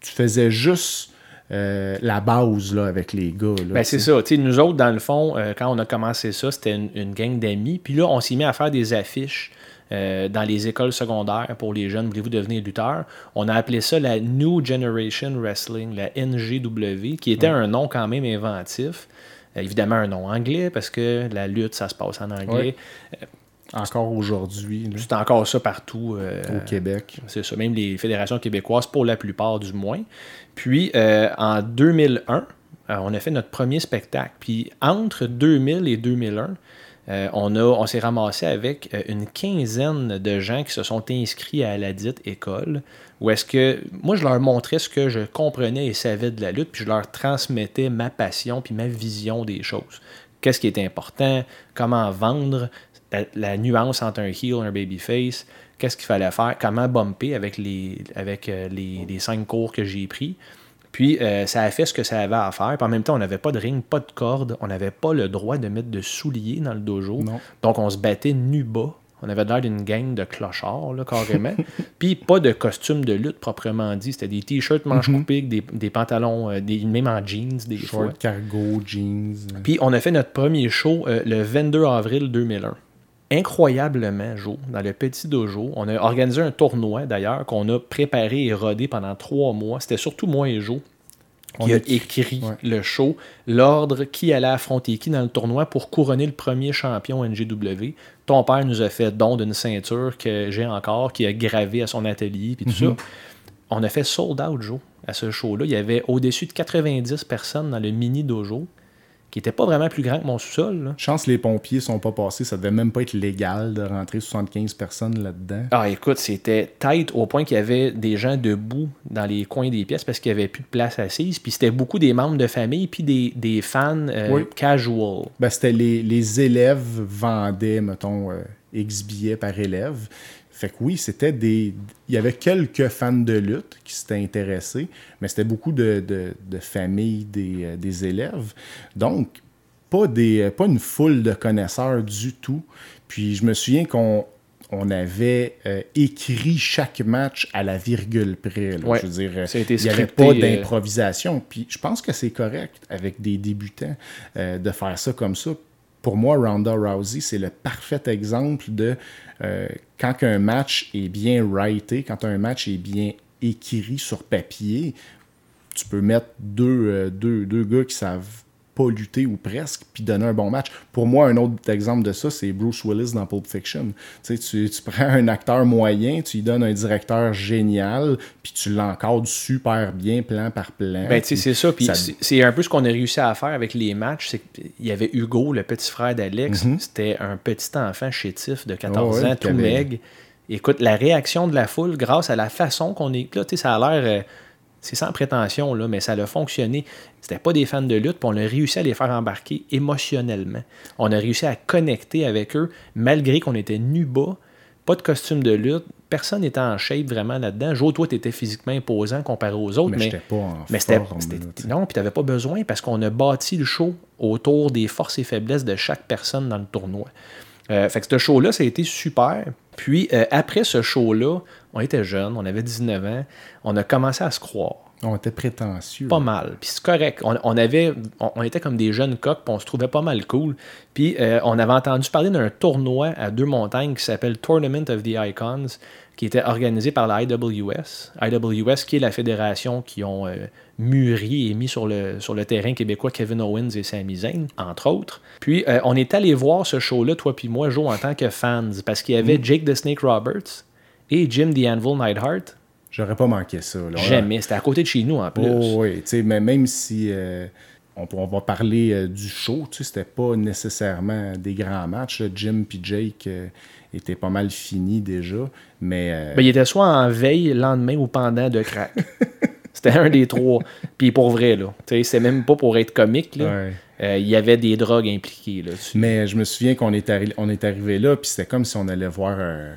tu faisais juste euh, la base là, avec les gars. Ben, tu c'est ça. Tu nous autres, dans le fond, euh, quand on a commencé ça, c'était une, une gang d'amis. Puis là, on s'est mis à faire des affiches euh, dans les écoles secondaires pour les jeunes. Voulez-vous devenir lutteur? On a appelé ça la New Generation Wrestling, la NGW, qui était un nom quand même inventif. Euh, évidemment, un nom anglais, parce que la lutte, ça se passe en anglais. Encore aujourd'hui, C'est encore ça partout. euh, au Québec. C'est ça, même les fédérations québécoises, pour la plupart du moins. Puis euh, en 2001, euh, on a fait notre premier spectacle. Puis entre 2000 et 2001, euh, on, a, on s'est ramassé avec euh, une quinzaine de gens qui se sont inscrits à la dite école. Où est-ce que moi, je leur montrais ce que je comprenais et savais de la lutte, puis je leur transmettais ma passion puis ma vision des choses. Qu'est-ce qui est important, comment vendre, la, la nuance entre un heel et un babyface, qu'est-ce qu'il fallait faire, comment bumper avec les, avec, euh, les, les cinq cours que j'ai pris? Puis euh, ça a fait ce que ça avait à faire. Puis en même temps, on n'avait pas de ring, pas de corde. On n'avait pas le droit de mettre de souliers dans le dojo. Non. Donc on se battait nu bas. On avait l'air d'une gang de clochards, là, carrément. Puis pas de costume de lutte proprement dit. C'était des t-shirts manches coupées, avec des, des pantalons, euh, des, même en jeans des fois. Short cargo, jeans. Puis on a fait notre premier show euh, le 22 avril 2001. Incroyablement, Joe, dans le petit dojo, on a organisé un tournoi d'ailleurs qu'on a préparé et rodé pendant trois mois. C'était surtout moi et Joe qui a écrit- ouais. le show, l'ordre, qui allait affronter qui dans le tournoi pour couronner le premier champion NGW. Ton père nous a fait don d'une ceinture que j'ai encore, qui a gravé à son atelier, puis tout Mhm. ça. On a fait sold out, Joe, à ce show-là. Il y avait au-dessus de 90 personnes dans le mini dojo, qui n'était pas vraiment plus grand que mon sous-sol. là. Chance les pompiers sont pas passés, ça devait même pas être légal de rentrer 75 personnes là-dedans. Ah, écoute, c'était tight au point qu'il y avait des gens debout dans les coins des pièces parce qu'il n'y avait plus de place assise. Puis c'était beaucoup des membres de famille, puis des, des fans euh, Oui. casual. Ben, c'était les, les élèves vendaient, mettons, euh, X billets par élève. Fait que oui, c'était des. Il y avait quelques fans de lutte qui s'étaient intéressés, mais c'était beaucoup de, de, de familles des, euh, des élèves. Donc, pas, des, pas une foule de connaisseurs du tout. Puis je me souviens qu'on on avait euh, écrit chaque match à la virgule près. Ouais. Je veux dire, euh, il n'y avait pas euh, d'improvisation. Puis je pense que c'est correct avec des débutants euh, de faire ça comme ça. Pour moi, Ronda Rousey, c'est le parfait exemple de euh, quand un match est bien writé, quand un match est bien écrit sur papier, tu peux mettre deux, euh, deux, deux gars qui savent pas lutter ou presque, puis donner un bon match. Pour moi, un autre exemple de ça, c'est Bruce Willis dans Pulp Fiction. Tu, prends un acteur moyen, tu lui donnes un directeur génial, puis tu l'encadres super bien, plan par plan. Ben, c'est ça. Puis ça- c'est- un peu ce qu'on a réussi à faire avec les matchs. C'est qu'il y avait Hugo, le petit frère d'Alex. C'était un petit enfant chétif de 14 Mhm. Ouais, ans, tout avait- meg. Écoute, la réaction de la foule, grâce à la façon qu'on est là, tu sais, ça a l'air. euh, c'est sans prétention, là, mais ça a fonctionné. C'était pas des fans de lutte, puis on a réussi à les faire embarquer émotionnellement. On a réussi à connecter avec eux, malgré qu'on était nus bas, pas de costume de lutte, personne n'était en shape vraiment là-dedans. Joe, toi, tu étais physiquement imposant comparé aux autres, mais, mais, j'étais pas en mais forme. tu non, puis t'avais pas besoin parce qu'on a bâti le show autour des forces et faiblesses de chaque personne dans le tournoi. Euh, fait que ce show-là, ça a été super. Puis euh, après ce show-là, on était jeunes, on avait 19 ans, on a commencé à se croire. On était prétentieux. Pas mal. Puis c'est correct. On, on avait, on, on était comme des jeunes coqs, puis on se trouvait pas mal cool. Puis euh, on avait entendu parler d'un tournoi à deux montagnes qui s'appelle Tournament of the Icons, qui était organisé par la IWS. IWS, qui est la fédération qui ont euh, mûri et mis sur le, sur le terrain québécois Kevin Owens et Sami Zayn, entre autres. Puis euh, on est allé voir ce show-là, toi puis moi, Joe, en tant que fans, parce qu'il y avait Jake the Snake Roberts et Jim the Anvil Neidhart. J'aurais pas manqué ça. là. Jamais. C'était à côté de chez nous en plus. Oh, oui, tu sais, mais même si euh, on, on va parler euh, du show, tu sais, c'était pas nécessairement des grands matchs. là. Jim puis Jake euh, étaient pas mal finis déjà, mais Ben, il était soit en veille, lendemain ou pendant de crack. C'était un des trois. Puis pour vrai, là. Tu sais, c'est même pas pour être comique, là. ouais. Euh, Il y avait des drogues impliquées, là. dessus. Mais je me souviens qu'on est, arri- on est arrivé là, puis c'était comme si on allait voir euh,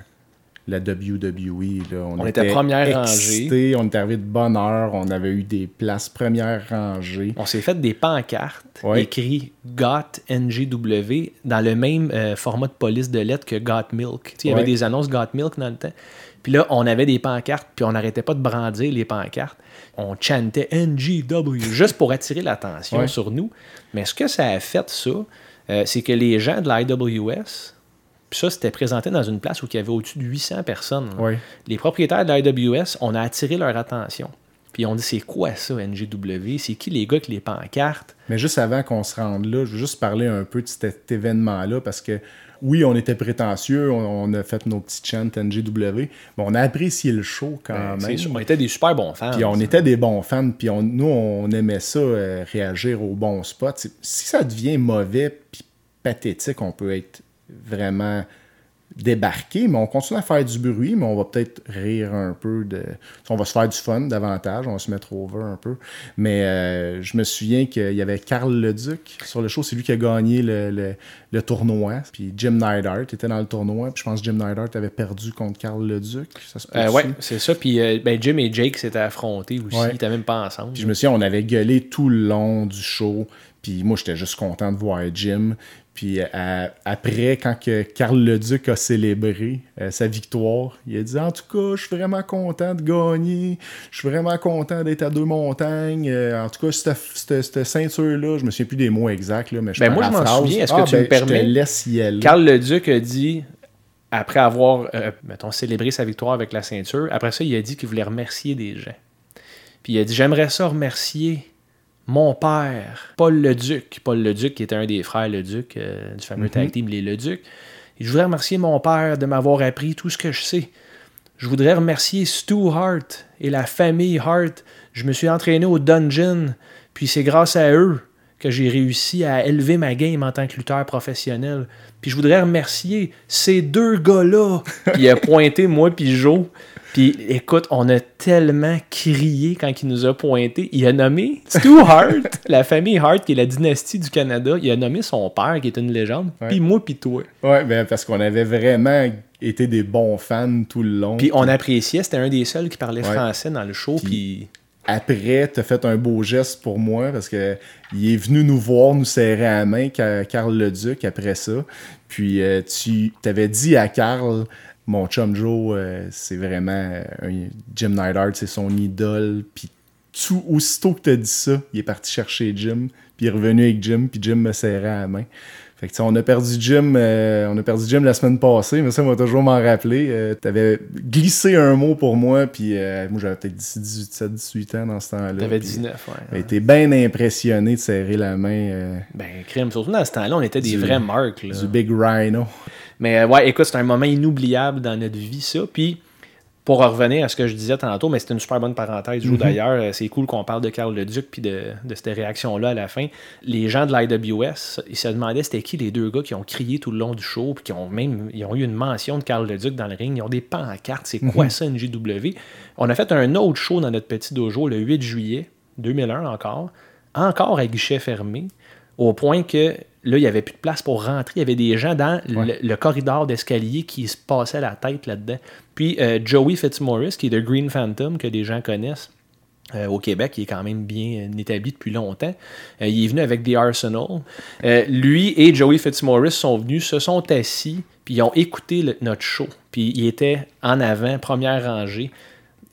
la WWE. Là. On était première excités, On était arrivé de bonne heure, on avait eu des places première rangée. On s'est fait des pancartes Ouais. écrites GOT NGW dans le même euh, format de police de lettres que GOT Milk. Il y avait Ouais. des annonces GOT Milk dans le temps. Puis là, on avait des pancartes, puis on n'arrêtait pas de brandir les pancartes. On chantait NGW juste pour attirer l'attention Ouais. sur nous. Mais ce que ça a fait, ça, euh, c'est que les gens de l'IWS, puis ça, c'était présenté dans une place où il y avait au-dessus de 800 personnes. Les propriétaires de l'IWS, on a attiré leur attention. Puis on dit, c'est quoi ça, NGW? C'est qui les gars qui les pancartes? Mais juste avant qu'on se rende là, je veux juste parler un peu de cet événement-là parce que oui, on était prétentieux, on, a fait nos petits chants NGW, mais on a apprécié le show quand Ben, C'est même. sûr, on était des super bons fans. Puis on était des bons fans, puis on- nous, on aimait ça, euh, réagir aux bons spots. C'est- Si ça devient mauvais puis pathétique, on peut être vraiment débarqué, mais on continue à faire du bruit, mais on va peut-être rire un peu de... On va se faire du fun davantage, on va se mettre over un peu. Mais euh, je me souviens qu'il y avait Carl Leduc sur le show, c'est lui qui a gagné le, le- le tournoi. Puis Jim Neidhart était dans le tournoi, puis je pense que Jim Neidhart avait perdu contre Carl Leduc. Ça se Euh, ouais, c'est ça. Puis euh, ben, Jim et Jake s'étaient affrontés aussi. Ouais. Ils n'étaient même pas ensemble. Puis je me souviens, on avait gueulé tout le long du show. Puis moi, j'étais juste content de voir Jim. Puis euh, après, quand que Carl Leduc a célébré euh, sa victoire, il a dit En tout cas, je suis vraiment content de gagner. Je suis vraiment content d'être à deux montagnes. Euh, en tout cas, cette, cette- cette ceinture-là, je me souviens plus des mots exacts, là, mais je Ben, moi, je m'en souviens. Est-ce que Ah, tu me ben, permets? Je te laisse y aller. Carl Leduc a dit, après avoir, euh, mettons, célébré sa victoire avec la ceinture, après ça, il a dit qu'il voulait remercier des gens. Puis il a dit J'aimerais ça remercier mon père, Paul Leduc. Paul Leduc, qui était un des frères Leduc euh, du fameux tag team Les Leduc. Je voudrais remercier mon père de m'avoir appris tout ce que je sais. Je voudrais remercier Stu Hart et la famille Hart. Je me suis entraîné au dungeon, puis c'est grâce à eux que j'ai réussi à élever ma game en tant que lutteur professionnel. Puis je voudrais remercier ces deux gars-là. Il a pointé moi puis Joe. Puis écoute, on a tellement crié quand il nous a pointé. Il a nommé Stu Hart, la famille Hart, qui est la dynastie du Canada. Il a nommé son père, qui est une légende. Puis moi puis toi. Ouais, ben, parce qu'on avait vraiment été des bons fans tout le long. Puis on appréciait, c'était un des seuls qui parlait Ouais. français dans le show. Puis- après, tu as fait un beau geste pour moi parce que il est venu nous voir, nous serrer la main, Ca- Carl Leduc, après ça. Puis euh, tu t'avais dit à Carl mon chum Joe, euh, c'est vraiment euh, un Jim Neidhart, c'est son idole. Puis tout, aussitôt que tu as dit ça, il est parti chercher Jim, puis il est revenu avec Jim, puis Jim me serrait à la main. Fait que, on a perdu Jim, euh, on a perdu Jim la semaine passée, mais ça m'a toujours m'en rappeler. Euh, T'avais glissé un mot pour moi, puis euh, moi j'avais peut-être 18, 17, 18 ans dans ce temps-là. T'avais puis 19, ouais. Été bien impressionné de serrer la main euh, Ben, crime. Surtout dans ce temps-là, on était des Du- vrais marques. Du Big Rhino. Mais euh, ouais, écoute, c'est un moment inoubliable dans notre vie, ça. Puis, pour en revenir à ce que je disais tantôt, mais c'était une super bonne parenthèse, Joe, d'ailleurs. euh, C'est cool qu'on parle de Carl Leduc puis de, de cette réaction-là à la fin. Les gens de l'IWS, ils se demandaient c'était qui les deux gars qui ont crié tout le long du show puis qui ont même ils ont eu une mention de Carl Leduc dans le ring. Ils ont des pancartes. C'est quoi ça, une JW? On a fait un autre show dans notre petit dojo le 8 juillet 2001 encore. Encore à guichet fermé. Au point que là, il n'y avait plus de place pour rentrer. Il y avait des gens dans le, Ouais. le corridor d'escalier qui se passaient la tête là-dedans. Puis euh, Joey Fitzmaurice, qui est de Green Phantom, que des gens connaissent euh, au Québec, qui est quand même bien euh, établi depuis longtemps, euh, il est venu avec The Arsenal. Lui et Joey Fitzmaurice sont venus, se sont assis, puis ils ont écouté le- notre show. Puis ils étaient en avant, première rangée.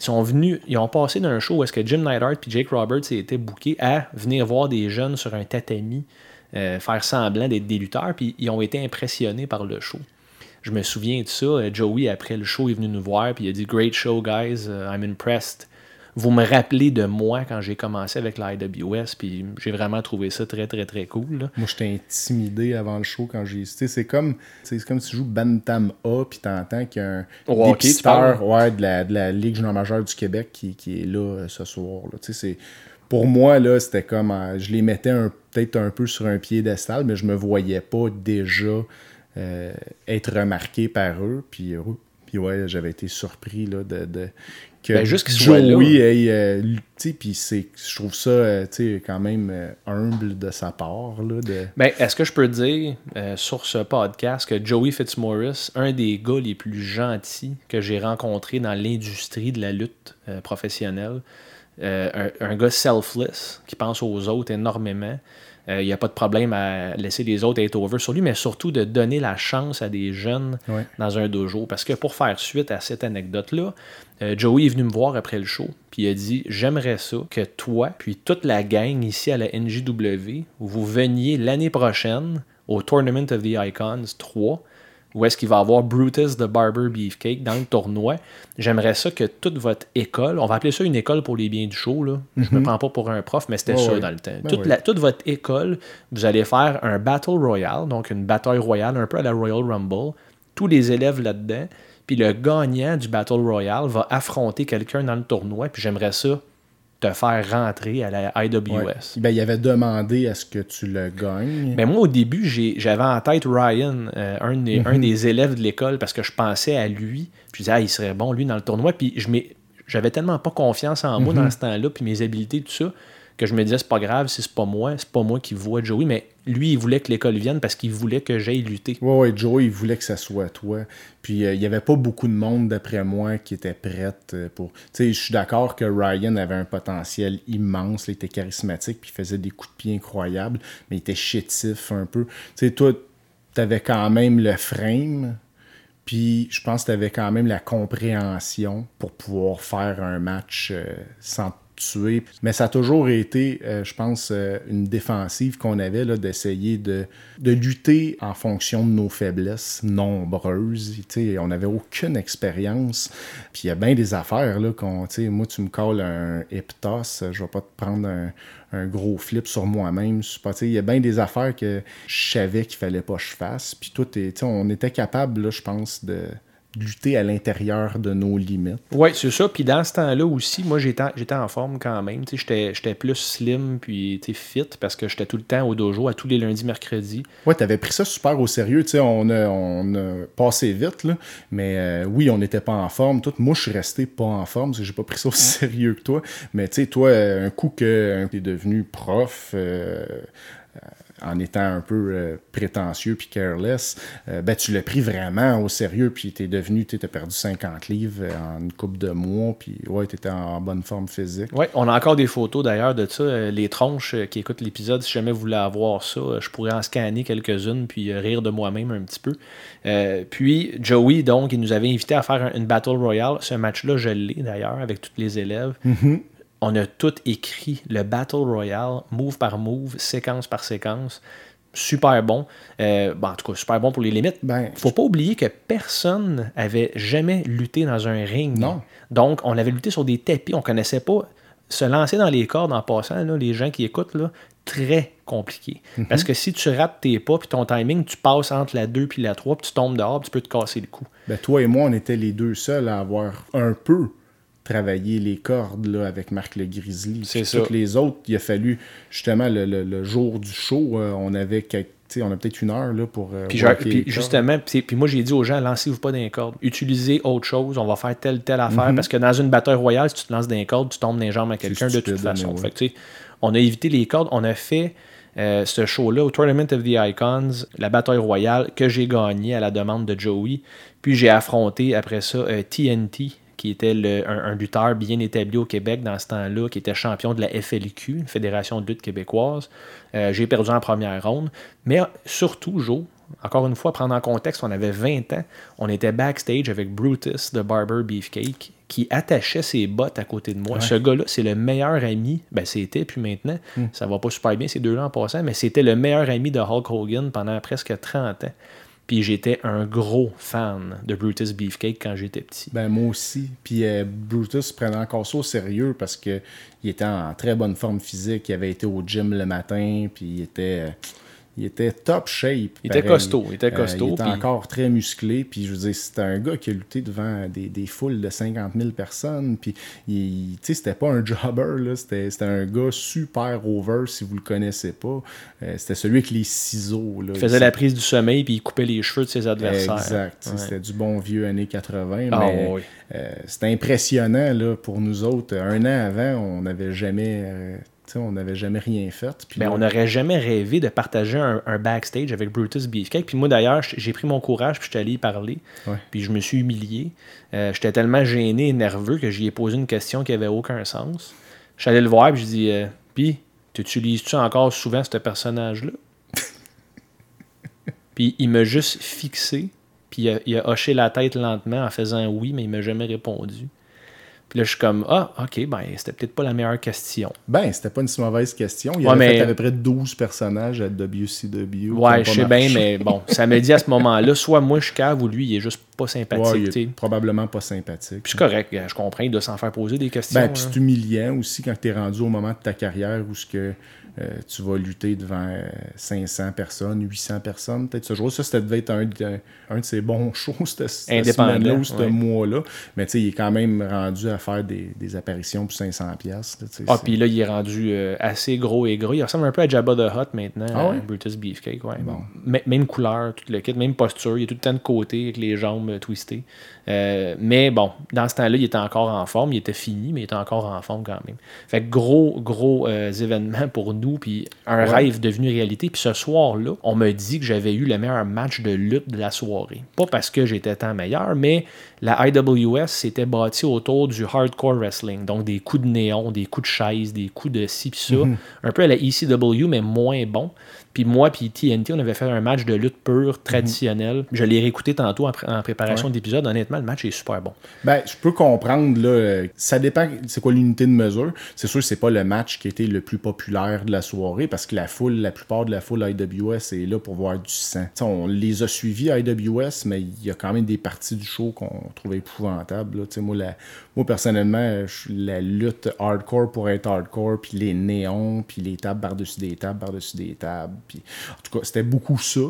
Ils sont venus, ils ont passé d'un show où est-ce que Jim Neidhart et Jake Roberts étaient bookés à venir voir des jeunes sur un tatami, euh, faire semblant d'être des lutteurs, puis ils ont été impressionnés par le show. Je me souviens de ça. euh, Joey, après le show, est venu nous voir, puis il a dit Great show, guys, uh, I'm impressed. Vous me rappelez de moi quand j'ai commencé avec l'IWS, puis j'ai vraiment trouvé ça très, très, très cool. là. Moi, j'étais intimidé avant le show quand j'ai. C'est comme, c'est comme si tu joues Bantam A, puis t'entends qu'il y a un dépisteur parles? ouais, de, la, de la Ligue junior majeure du Québec qui, qui est là euh, ce soir. Là. Tu sais, c'est- Pour moi, là, c'était comme. euh, je les mettais un- peut-être un peu sur un piédestal, mais je me voyais pas déjà euh, être remarqué par eux. Puis, euh, puis ouais, j'avais été surpris là, de. de que Ben, juste. Joey ait, euh, puis c'est, je trouve ça, sais, quand même humble de sa part, là, de... Ben, est-ce que je peux dire sur ce podcast que Joey Fitzmaurice, un des gars les plus gentils que j'ai rencontrés dans l'industrie de la lutte professionnelle, un, un gars selfless qui pense aux autres énormément. Euh, Il n'y a pas de problème à laisser les autres être over sur lui, mais surtout de donner la chance à des jeunes Ouais. dans un dojo. Parce que pour faire suite à cette anecdote-là, euh, Joey est venu me voir après le show, puis il a dit J'aimerais ça que toi, puis toute la gang ici à la NJW, vous veniez l'année prochaine au Tournament of the Icons 3, où est-ce qu'il va avoir Brutus the Barber Beefcake dans le tournoi. J'aimerais ça que toute votre école, on va appeler ça une école pour les biens du show, là. je me prends pas pour un prof, mais c'était ça dans le temps. Ben toute, ouais. la- toute votre école, vous allez faire un Battle Royale, donc une bataille royale, un peu à la Royal Rumble. Tous les élèves là-dedans. Puis le gagnant du Battle Royale va affronter quelqu'un dans le tournoi. Puis j'aimerais ça te faire rentrer à la IWS. Ouais. Ben, il avait demandé à ce que tu le gagnes. Mais moi, au début, j'avais en tête Ryan, euh, un, des, Mhm. un des élèves de l'école, parce que je pensais à lui. Puis je disais, ah, il serait bon, lui, dans le tournoi. Puis je j'avais tellement pas confiance en Mhm. moi dans ce temps-là, puis mes habiletés, tout ça, que je me disais, c'est pas grave si c'est pas moi, c'est pas moi qui vois Joey. Mais lui, il voulait que l'école vienne parce qu'il voulait que j'aille lutter. Ouais, ouais, Joe, il voulait que ça soit toi. Puis euh, il y avait pas beaucoup de monde, d'après moi, qui était prête euh, pour. Tu sais, je suis d'accord que Ryan avait un potentiel immense, il était charismatique, puis il faisait des coups de pied incroyables, mais il était chétif un peu. Tu sais, toi, t'avais quand même le frame, puis je pense que t'avais quand même la compréhension pour pouvoir faire un match euh, sans tuer. Mais ça a toujours été, euh, je pense, euh, une défensive qu'on avait d'essayer de, lutter en fonction de nos faiblesses nombreuses. On n'avait aucune expérience. Puis il y a bien des affaires là, qu'on, moi, tu me colles un heptos, je vais pas te prendre un, un gros flip sur moi-même. Il y a bien des affaires que je savais qu'il fallait pas que je fasse. Puis tout est, on était capable, je pense, de lutter à l'intérieur de nos limites. Oui, c'est ça. Puis dans ce temps-là aussi, moi, j'étais j'étais en forme quand même. Tu J'étais plus slim puis tu fit parce que j'étais tout le temps au dojo à tous les lundis, mercredis. Ouais, t'avais pris ça super au sérieux, tu sais, on a, on a passé vite, là, mais euh, oui, on n'était pas en forme. Tout, moi, je suis resté pas en forme, parce que j'ai pas pris ça aussi sérieux que toi, mais tu sais, toi, euh, un coup que euh, t'es devenu prof, euh, en étant un peu euh, prétentieux puis careless, euh, ben, tu l'as pris vraiment au sérieux, puis tu es devenu, tu as perdu 50 livres en une couple de mois, puis ouais, tu étais en bonne forme physique. Oui, on a encore des photos d'ailleurs de ça. Les tronches qui écoutent l'épisode, si jamais vous voulez avoir ça, je pourrais en scanner quelques-unes puis rire de moi-même un petit peu. puis Joey, donc, il nous avait invité à faire une Battle Royale. Ce match-là, je l'ai d'ailleurs avec tous les élèves. Mm-hmm. On a tout écrit, le Battle Royale, move par move, séquence par séquence. Super bon. Euh, bon, en tout cas, super bon pour les limites. Ben, faut pas oublier que personne avait jamais lutté dans un ring. Non. Donc, on avait lutté sur des tapis. On connaissait pas se lancer dans les cordes en passant. Là, les gens qui écoutent, là, très compliqué. Mhm. Parce que si tu rates tes pas puis ton timing, tu passes entre la 2 puis la 3 puis tu tombes dehors puis tu peux te casser le cou. Ben, toi et moi, on était les deux seuls à avoir un peu travaillé les cordes là, avec Marc le Grizzly. C'est ça. Toutes les autres, il a fallu, justement, le, le- le jour du show, euh, on avait quelques- on a peut-être une heure là, pour. euh, Puis, justement, puis, puis moi j'ai dit aux gens, lancez-vous pas d'un corde. Utilisez autre chose, on va faire telle, telle affaire. Mhm. Parce que dans une bataille royale, si tu te lances d'un corde, tu tombes les jambes à quelqu'un de toute façon. Fait on a évité les cordes, on a fait euh, ce show-là au Tournament of the Icons, la bataille royale, que j'ai gagné à la demande de Joey. Puis j'ai affronté après ça euh, TNT, qui était le- un, un lutteur bien établi au Québec dans ce temps-là, qui était champion de la FLQ, une Fédération de lutte québécoise. Euh, j'ai perdu en première ronde. Mais surtout, Joe, encore une fois, prendre en contexte, on avait 20 ans, on était backstage avec Brutus de Barber Beefcake, qui attachait ses bottes à côté de moi. Ce gars-là, c'est le meilleur ami, ben c'était, puis maintenant, ça va pas super bien ces deux-là en passant, mais c'était le meilleur ami de Hulk Hogan pendant presque 30 ans. Puis j'étais un gros fan de Brutus Beefcake quand j'étais petit. Ben, moi aussi. Puis euh, Brutus prenait encore ça au sérieux parce que il était en très bonne forme physique. Il avait été au gym le matin, puis il était, euh, il était top shape. Il était costaud, il était Euh, costaud, il était puis- encore très musclé. Puis je veux dire, c'était un gars qui a lutté devant des, des foules de 50 000 personnes. Puis il- tu sais, c'était pas un jobber, là. C'était c'était un gars super over, si vous le connaissez pas. Euh, c'était celui avec les ciseaux. Là. Il faisait la prise du sommeil, puis il coupait les cheveux de ses adversaires. Exact. Ouais. C'était du bon vieux années 80. Ah, mais oui. euh, c'était impressionnant là, pour nous autres. Un an avant, on n'avait jamais, on n'avait jamais rien fait. Puis Ben, là, on n'aurait jamais rêvé de partager un, un backstage avec Brutus Beefcake. Puis moi, d'ailleurs, j'ai pris mon courage, puis je suis allé y parler. Ouais. Puis je me suis humilié. Euh, J'étais tellement gêné et nerveux que j'y ai posé une question qui avait aucun sens. Je suis allé le voir, puis je dis euh, Puis, t'utilises-tu encore souvent ce personnage-là Puis il m'a juste fixé, puis il a, il a hoché la tête lentement en faisant oui, mais il m'a jamais répondu. Puis là, je suis comme Ah, ok, ben, c'était peut-être pas la meilleure question. Ben, c'était pas une si mauvaise question. Il Ouais, avait mais- fait à peu près 12 personnages à WCW. Ouais, je sais bien, mais bon, ça me dit à ce moment-là, soit moi je suis cave ou lui, il est juste pas sympathique. Ouais, il est probablement pas sympathique. Puis c'est correct, gars, je comprends, il doit s'en faire poser des questions. Ben, puis hein. c'est humiliant aussi quand tu es rendu au moment de ta carrière où ce que, euh, tu vas lutter devant euh, 500 personnes, 800 personnes, peut-être ce jour. Ça, ça devait être un, de- un de ses bons shows, cette, semaine-là ou ce ouais. mois-là. Mais tu sais, il est quand même rendu à faire des, des apparitions pour 500 pièces. Ah, puis là, il est rendu euh, assez gros et gros. Il ressemble un peu à Jabba the Hutt maintenant, Ah ouais? euh, Brutus Beefcake. Ouais. Bon. Même couleur, tout le kit, même posture. Il est tout le temps de côté avec les jambes euh, twistées. Euh, mais bon, dans ce temps-là, il était encore en forme. Il était fini, mais il était encore en forme quand même. Fait que gros, gros euh, événements pour nous. Puis un Ouais. rêve devenu réalité. Puis ce soir-là, on me dit que j'avais eu le meilleur match de lutte de la soirée. Pas parce que j'étais tant meilleur, mais la IWS s'était bâtie autour du hardcore wrestling. Donc des coups de néon, des coups de chaise, des coups de ci pis ça. Un peu à la ECW, mais moins bon. Puis moi, puis TNT, on avait fait un match de lutte pure, traditionnel. Je l'ai réécouté tantôt en, pr- en préparation Ouais. d'épisode. Honnêtement, le match est super bon. Ben, je peux comprendre, là, euh, ça dépend, c'est quoi l'unité de mesure. C'est sûr que c'est pas le match qui était le plus populaire de la soirée, parce que la foule, la plupart de la foule IWS est là pour voir du sang. T'sais, on les a suivis IWS, mais il y a quand même des parties du show qu'on trouvait épouvantables. là. Moi, la, moi, personnellement, je- la lutte hardcore pour être hardcore, puis les néons, puis les tables par-dessus des tables, par-dessus des tables. Puis, en tout cas, c'était beaucoup ça.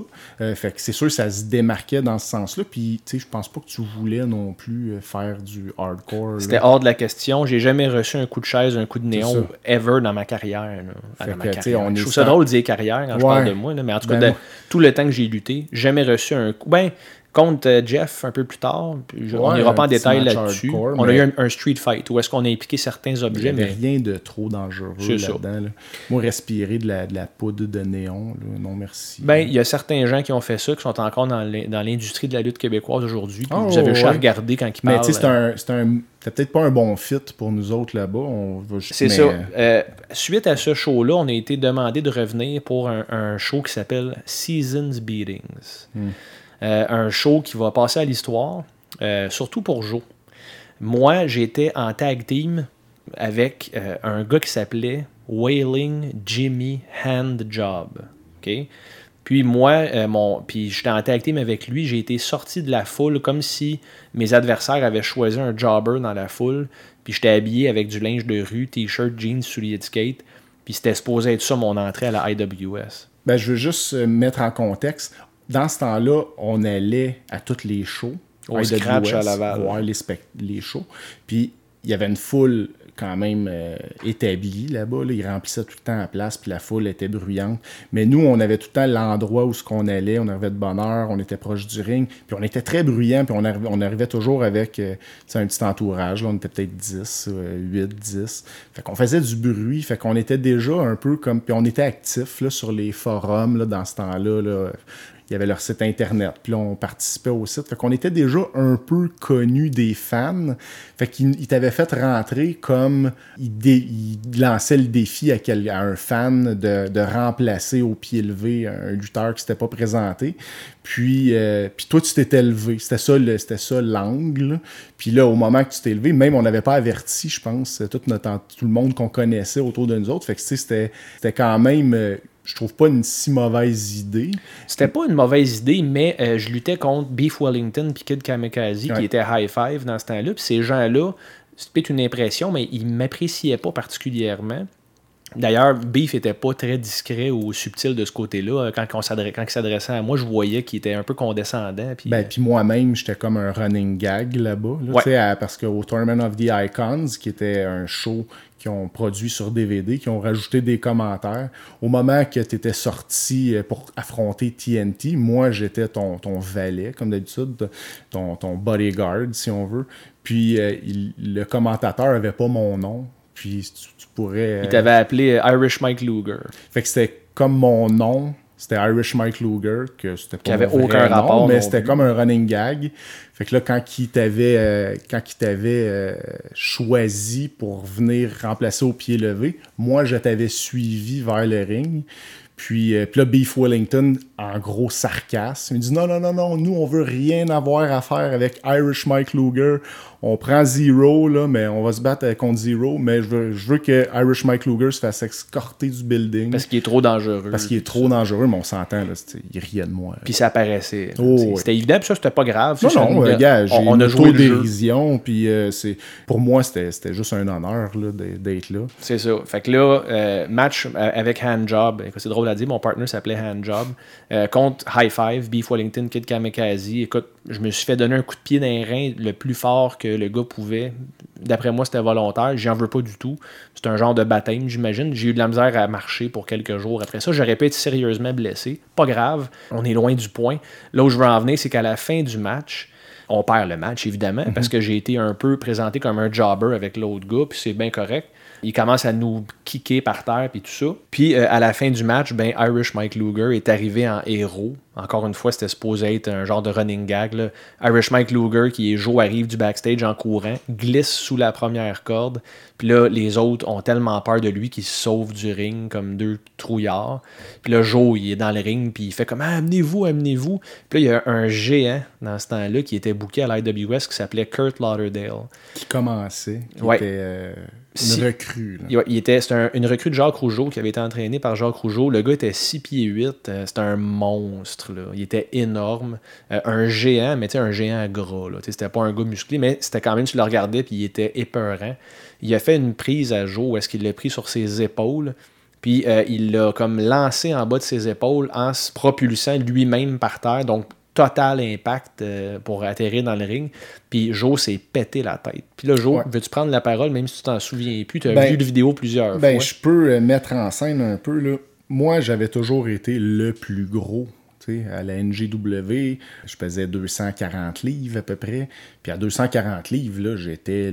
Euh, fait que c'est sûr ça se démarquait dans ce sens-là. Puis, tu sais, je pense pas que tu voulais non plus euh, faire du hardcore. C'était hors de la question. J'ai jamais reçu un coup de chaise, un coup de néon ever dans ma carrière. là. Dans ma on je trouve ça drôle de dire carrière quand je parle de moi, là, mais en tout cas, Ben, de- moi- tout le temps que j'ai lutté, jamais reçu un coup. Ben, contre euh, Jeff un peu plus tard. je- on Ouais, n'ira pas en détail là-dessus. On a mais- eu un, un street fight où est-ce qu'on a impliqué certains Il n'y objets, avait mais rien de trop dangereux là-dedans. là. Moi, respirer de la, de la poudre de néon, là, non merci. ben, il y a certains gens qui ont fait ça, qui sont encore dans l'in- dans l'industrie de la lutte québécoise aujourd'hui. Ah, vous avez ouais. regarder quand ils mais parlent. tu sais, c'est un, c'est un, c'était peut-être pas un bon fit pour nous autres là-bas. On C'est mais, ça. euh, Euh, suite à ce show-là, on a été demandé de revenir pour un, un show qui s'appelle Seasons Beatings. Hmm. Euh, un show qui va passer à l'histoire, euh, surtout pour Joe. Moi, j'étais en tag team avec euh, un gars qui s'appelait Wailing Jimmy Handjob. Puis moi, mon, puis j'étais en tag team avec lui, j'ai été sorti de la foule comme si mes adversaires avaient choisi un jobber dans la foule. Puis j'étais habillé avec du linge de rue, t-shirt, jeans, souliers de skate. Puis c'était supposé être ça mon entrée à la IWS. Ben, je veux juste mettre en contexte. Dans ce temps-là, on allait à tous les shows. Au IWS, Scratch à Laval. Voir les, shows. Puis, il y avait une foule quand même euh, établie là-bas. là. Ils remplissaient tout le temps la place, puis la foule était bruyante. Mais nous, on avait tout le temps l'endroit où ce qu'on allait. On arrivait de bonne heure, on était proche du ring. Puis, on était très bruyant, puis on arrivait, on arrivait toujours avec euh, un petit entourage. là. On était peut-être 10, euh, 8, 10. Fait qu'on faisait du bruit. Fait qu'on était déjà un peu comme... Puis, on était actifs là, sur les forums là, dans ce temps-là. là. Il y avait leur site internet, puis là, on participait au site. Fait qu'on était déjà un peu connus des fans. Fait qu'ils ils t'avaient fait rentrer comme il, dé- il lançait le défi à, un fan de, de remplacer au pied levé un lutteur qui s'était pas présenté. Puis, euh, puis toi, tu t'étais levé. C'était ça, l'angle. Puis là, au moment que tu t'es levé, même on n'avait pas averti, je pense, tout, notre, tout le monde qu'on connaissait autour de nous autres. Fait que c'était, c'était quand même, euh, je trouve pas une si mauvaise idée. C'était pas une mauvaise idée, mais euh, je luttais contre Beef Wellington puis Kid Kamikaze, Ouais. qui était high five dans ce temps-là. Puis ces gens-là, c'est peut-être une impression, mais ils m'appréciaient pas particulièrement. D'ailleurs, Beef était pas très discret ou subtil de ce côté-là. Quand, on s'adre- quand il s'adressait à moi, je voyais qu'il était un peu condescendant. Puis, Ben, puis moi-même, j'étais comme un running gag là-bas. là, Ouais. parce qu'au Tournament of the Icons, qui était un show qu'ils ont produit sur DVD, qui ont rajouté des commentaires, au moment que tu étais sorti euh, pour affronter TNT, moi, j'étais ton, ton valet, comme d'habitude, ton, ton bodyguard, si on veut. Puis euh, il- le commentateur avait pas mon nom. Puis tu, tu pourrais... il t'avait appelé euh, Irish Mike Luger. Fait que c'était comme mon nom, c'était Irish Mike Luger, que c'était pas Qui avait aucun nom, rapport mais c'était comme un running gag. Fait que là, quand il t'avait euh, quand il t'avait euh, choisi pour venir remplacer au pied levé, moi, je t'avais suivi vers le ring. Puis, euh, puis là, Beef Wellington, en gros sarcasme, il dit non, non, non, non, nous, on veut rien avoir à faire avec Irish Mike Luger. On prend Zero, là, mais on va se battre euh, contre Zero, mais je veux, je veux que Irish Mike Luger se fasse escorter du building. Parce qu'il est trop dangereux. Parce qu'il est trop dangereux, mais on s'entend, là, il riait de moi. Puis ça apparaissait. Oh, ouais. C'était évident, puis ça, c'était pas grave. Non, non, nous- euh, gars, j'ai on, on a joué le dérision puis euh, c'est pour moi, c'était juste un honneur là, d'être là. C'est ça. Fait que là, euh, match avec Handjob. C'est drôle à dire, mon partner s'appelait Handjob. Euh, contre High Five, Beef Wellington, Kid Kamikaze. Écoute, je me suis fait donner un coup de pied dans les reins le plus fort que le gars pouvait. D'après moi, c'était volontaire. J'en veux pas du tout. C'est un genre de baptême, j'imagine. J'ai eu de la misère à marcher pour quelques jours. Après ça, j'aurais pu être sérieusement blessé. Pas grave. On est loin du point. Là où je veux en venir, c'est qu'à la fin du match, on perd le match, évidemment, parce que j'ai été un peu présenté comme un jobber avec l'autre gars, puis c'est bien correct. Il commence à nous kicker par terre, puis tout ça. Puis euh, à la fin du match, ben, Irish Mike Luger est arrivé en héros. Encore une fois, c'était supposé être un genre de running gag. là. Irish Mike Luger, qui est Joe, arrive du backstage en courant, glisse sous la première corde. Puis là, les autres ont tellement peur de lui qu'ils se sauvent du ring comme deux trouillards. Puis là, Joe, il est dans le ring, puis il fait comme ah, amenez-vous, amenez-vous. Puis là, il y a un géant dans ce temps-là qui était booké à l'IWS qui s'appelait Kurt Lauderdale. Qui commençait, qui Ouais. était euh, une Si- recrue. là. Il, il était, c'était un- une recrue de Jacques Rougeau qui avait été entraîné par Jacques Rougeau. Le gars était 6 pieds 8. euh, c'était un monstre. Là. Il était énorme. Euh, un géant, mais tu sais, un géant gras. Là. C'était pas un gars musclé, mais c'était quand même, tu le regardais, puis il était épeurant. Il a fait une prise à Joe où est-ce qu'il l'a pris sur ses épaules. Puis euh, il l'a comme lancé en bas de ses épaules en se propulsant lui-même par terre. Donc, total impact euh, pour atterrir dans le ring. Puis Joe s'est pété la tête. Puis là, Joe, Ouais. veux-tu prendre la parole, même si tu t'en souviens plus? Tu as Ben, vu la vidéo plusieurs Ben, fois. je peux mettre en scène un peu. Là. Moi, j'avais toujours été le plus gros à la NGW. Je pesais 240 livres à peu près. Puis à 240 livres, là, j'étais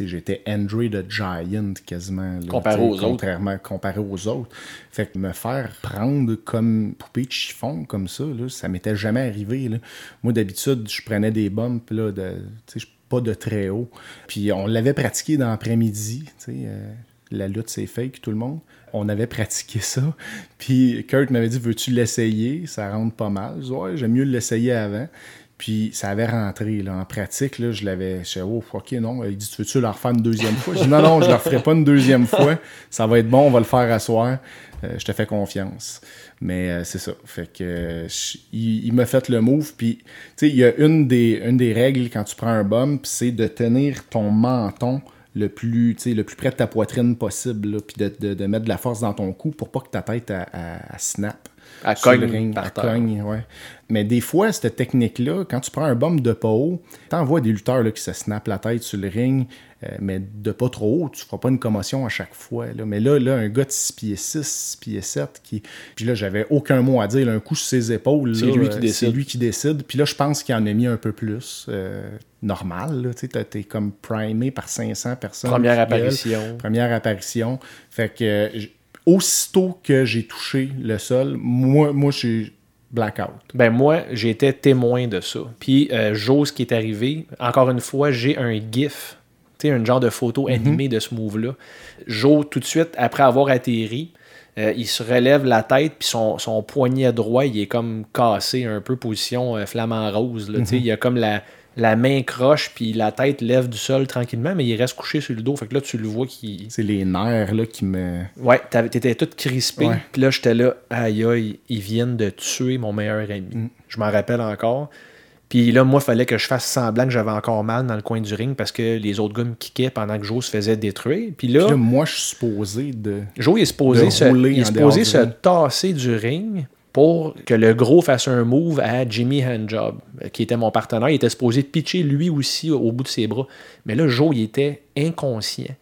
j'étais Andre the Giant quasiment. là, Comparé aux autres. Contrairement comparé aux autres. Fait que me faire prendre comme poupée de chiffon comme ça, là, ça m'était jamais arrivé. là. Moi, d'habitude, je prenais des bumps là, de, pas de très haut. Puis on l'avait pratiqué dans l'après-midi. euh, la lutte, c'est fake, tout le monde. On avait pratiqué ça. Puis Kurt m'avait dit Veux-tu l'essayer? Ça rentre pas mal. Je dis, Ouais, j'aime mieux l'essayer avant. Puis ça avait rentré. Là. En pratique, là, je l'avais. Je disais, oh, ok, non. Il dit Tu veux-tu le refaire une deuxième fois? Je dis Non, non, je ne le referai pas une deuxième fois. Ça va être bon, on va le faire à. Euh, je te fais confiance. Mais euh, c'est ça. Fait que il, m'a fait le move. Puis, tu il y a une des, une des règles quand tu prends un bump, c'est de tenir ton menton le plus, le plus près de ta poitrine possible. puis de, de- de mettre de la force dans ton cou pour pas que ta tête à- à snap. Sur le cogne ring, par terre. cogne, ouais. Mais des fois, cette technique-là, quand tu prends un bump de pas haut, t'en vois des lutteurs là, qui se snappent la tête sur le ring, mais de pas trop haut, tu feras pas une commotion à chaque fois. là. Mais là, là, un gars de 6 pieds 6, 6 pieds 7, qui... puis là, j'avais aucun mot à dire. là, un coup sur ses épaules, C'est lui qui euh, décide. Lui qui décide. Puis là, je pense qu'il en a mis un peu plus. euh, normal, tu t'es comme primé par 500 personnes. Première apparition. Première apparition. Fait que euh, aussitôt que j'ai touché le sol, moi, moi je suis blackout. Ben moi, j'étais témoin de ça. Puis, euh, Joe, ce qui est arrivé, encore une fois, j'ai un GIF, un genre de photo animée de ce move-là. Joe, tout de suite, après avoir atterri, euh, il se relève la tête, puis son, son poignet droit, il est comme cassé, un peu position euh, flamant rose. Là, tu sais, Il a comme la, la main croche, puis la tête lève du sol tranquillement, mais il reste couché sur le dos. Fait que là, tu le vois qui, C'est les nerfs là, qui me. Ouais, t'étais tout crispé. Puis là, j'étais là, aïe aïe, ils viennent de tuer mon meilleur ami. Mm. Je m'en rappelle encore. Puis là, moi, il fallait que je fasse semblant que j'avais encore mal dans le coin du ring parce que les autres gars me kickaient pendant que Joe se faisait détruire. Puis là, Puis là, moi, je suis supposé de. Joe il est supposé, de se, il est supposé se ring. tasser du ring pour que le gros fasse un move à Jimmy Handjob, euh, qui était mon partenaire. Il était supposé pitcher lui aussi au, au bout de ses bras. Mais là, Joe, il était inconscient,